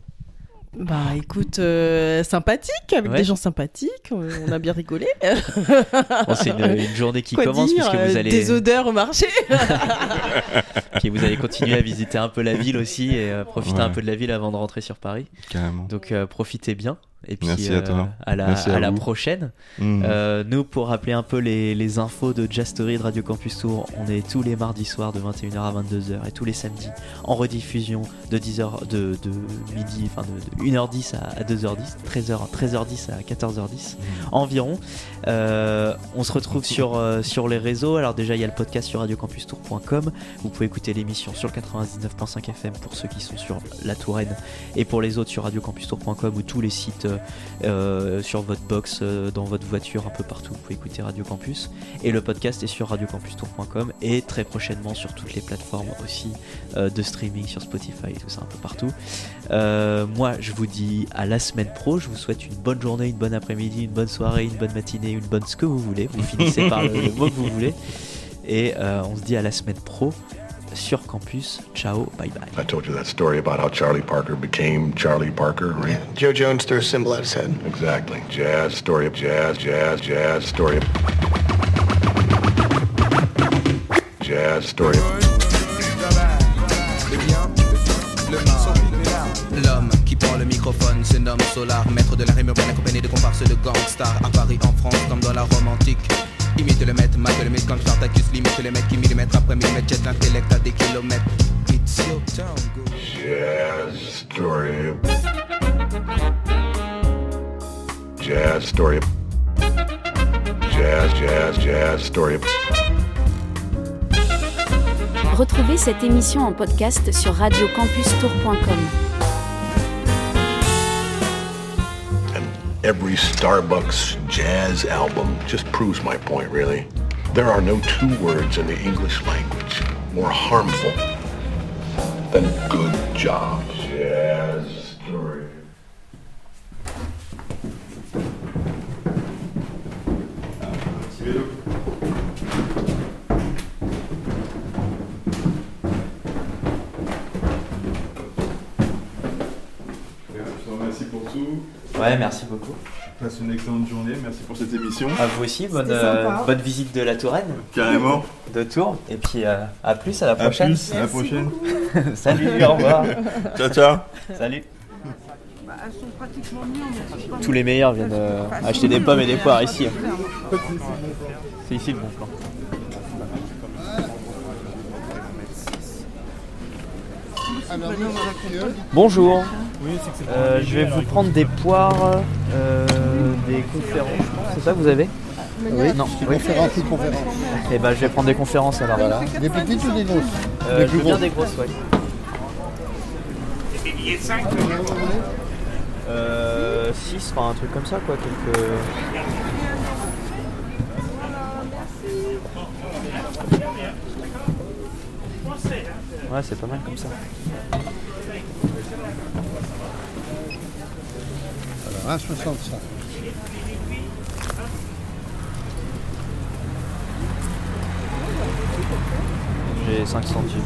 Speaker 7: Bah écoute, euh, sympathique, avec
Speaker 2: Ouais.
Speaker 7: des gens sympathiques, on, a bien rigolé.
Speaker 2: Bon, c'est une, une journée qui
Speaker 7: Quoi
Speaker 2: commence
Speaker 7: dire,
Speaker 2: puisque vous
Speaker 7: euh,
Speaker 2: allez
Speaker 7: Des odeurs au marché.
Speaker 2: Puis vous allez continuer à visiter un peu la ville aussi et euh, profiter
Speaker 3: Ouais.
Speaker 2: un peu de la ville avant de rentrer sur Paris.
Speaker 3: Carrément.
Speaker 2: Donc euh, profitez bien. Et puis
Speaker 3: Merci à
Speaker 2: euh,
Speaker 3: toi.
Speaker 2: à la,
Speaker 3: Merci à
Speaker 2: à la
Speaker 3: vous.
Speaker 2: prochaine.
Speaker 3: Mhm.
Speaker 2: Euh, nous, pour rappeler un peu les, les infos de Jazz Story de Radio Campus Tour, on est tous les mardis soirs de 21h à 22h et tous les samedis en rediffusion de 10h de, de midi, enfin de, de 1h10 à, à 2h10, 13h, 13h10 à 14h10 environ. Euh, on se retrouve sur, euh, sur les réseaux. Alors déjà, il y a le podcast sur radiocampustour.com. Vous pouvez écouter l'émission sur le 99.5 FM pour ceux qui sont sur la Touraine et pour les autres sur radiocampustour.com ou tous les sites euh, euh, sur votre box, euh, dans votre voiture, un peu partout. Vous pouvez écouter Radio Campus. Et le podcast est sur radiocampustour.com et très prochainement sur toutes les plateformes aussi euh, de streaming, sur Spotify et tout ça, un peu partout. Moi, je vous dis à la semaine pro. Je vous souhaite une bonne journée, une bonne après-midi, une bonne soirée, une bonne matinée, une bonne ce que vous voulez. Vous finissez par le, le mot que vous voulez. Et on se dit à la semaine pro sur campus. Ciao, bye bye.
Speaker 4: I told you that story about how Charlie Parker became Charlie Parker, right?
Speaker 5: Joe Jones threw a symbol at his head.
Speaker 4: Exactly. Jazz, story of jazz, jazz, jazz, story of... Jazz, story of...
Speaker 6: L'homme qui prend le microphone se nomme Solar, maître de la rime urbaine accompagné de comparses de gangsters à Paris, en France, comme dans la Rome antique. Imite le maître, mate le mythe comme Spartacus, limite le mec qui millimètre après millimètre jette l'intellect à des kilomètres. It's your town, go.
Speaker 4: Jazz, story. Jazz, story. Jazz, jazz, jazz, story.
Speaker 12: Retrouvez cette émission en podcast sur radiocampustour.com.
Speaker 4: Every Starbucks jazz album just proves my point, really. There are no two words in the English language more harmful than good jobs. Jazz story.
Speaker 2: Ouais, merci beaucoup.
Speaker 3: Passe une excellente journée. Merci pour cette émission.
Speaker 2: À vous aussi, bonne, euh, bonne visite de la Touraine.
Speaker 3: Carrément.
Speaker 2: De Tours. Et puis euh, à plus, à la
Speaker 3: À
Speaker 2: prochaine.
Speaker 3: plus, à la prochaine.
Speaker 2: Salut, au revoir.
Speaker 3: Ciao, ciao.
Speaker 2: Salut.
Speaker 13: Bah, elles sont pratiquement mieux, mais c'est pas
Speaker 2: Tous les meilleurs viennent euh, acheter des pommes et des poires ici. C'est ici le bon plan. Bonjour. Euh, je vais vous prendre des poires, euh, des conférences, je pense. C'est ça que vous avez
Speaker 14: Oui,
Speaker 2: non.
Speaker 14: des conférences ou conférences.
Speaker 2: Eh ben, je vais prendre des conférences alors.
Speaker 14: Voilà. Des petites ou des grosses
Speaker 2: Euh,
Speaker 14: Des
Speaker 2: je
Speaker 14: plus
Speaker 2: veux bien
Speaker 14: grosses.
Speaker 2: des grosses, ouais. Euh, 6, enfin un truc comme ça quoi, quelques... Ouais, c'est pas mal comme ça.
Speaker 14: Alors, 1,65.
Speaker 2: J'ai 5 centimes.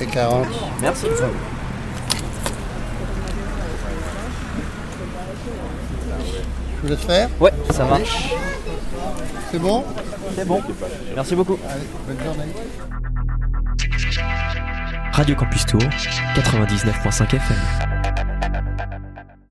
Speaker 14: Et 40.
Speaker 2: Merci.
Speaker 14: Je vous laisse faire?
Speaker 2: Ouais, ça marche.
Speaker 14: C'est bon
Speaker 2: C'est bon. Merci beaucoup.
Speaker 14: Allez, bonne journée.
Speaker 15: Radio Campus Tour, 99.5 FM.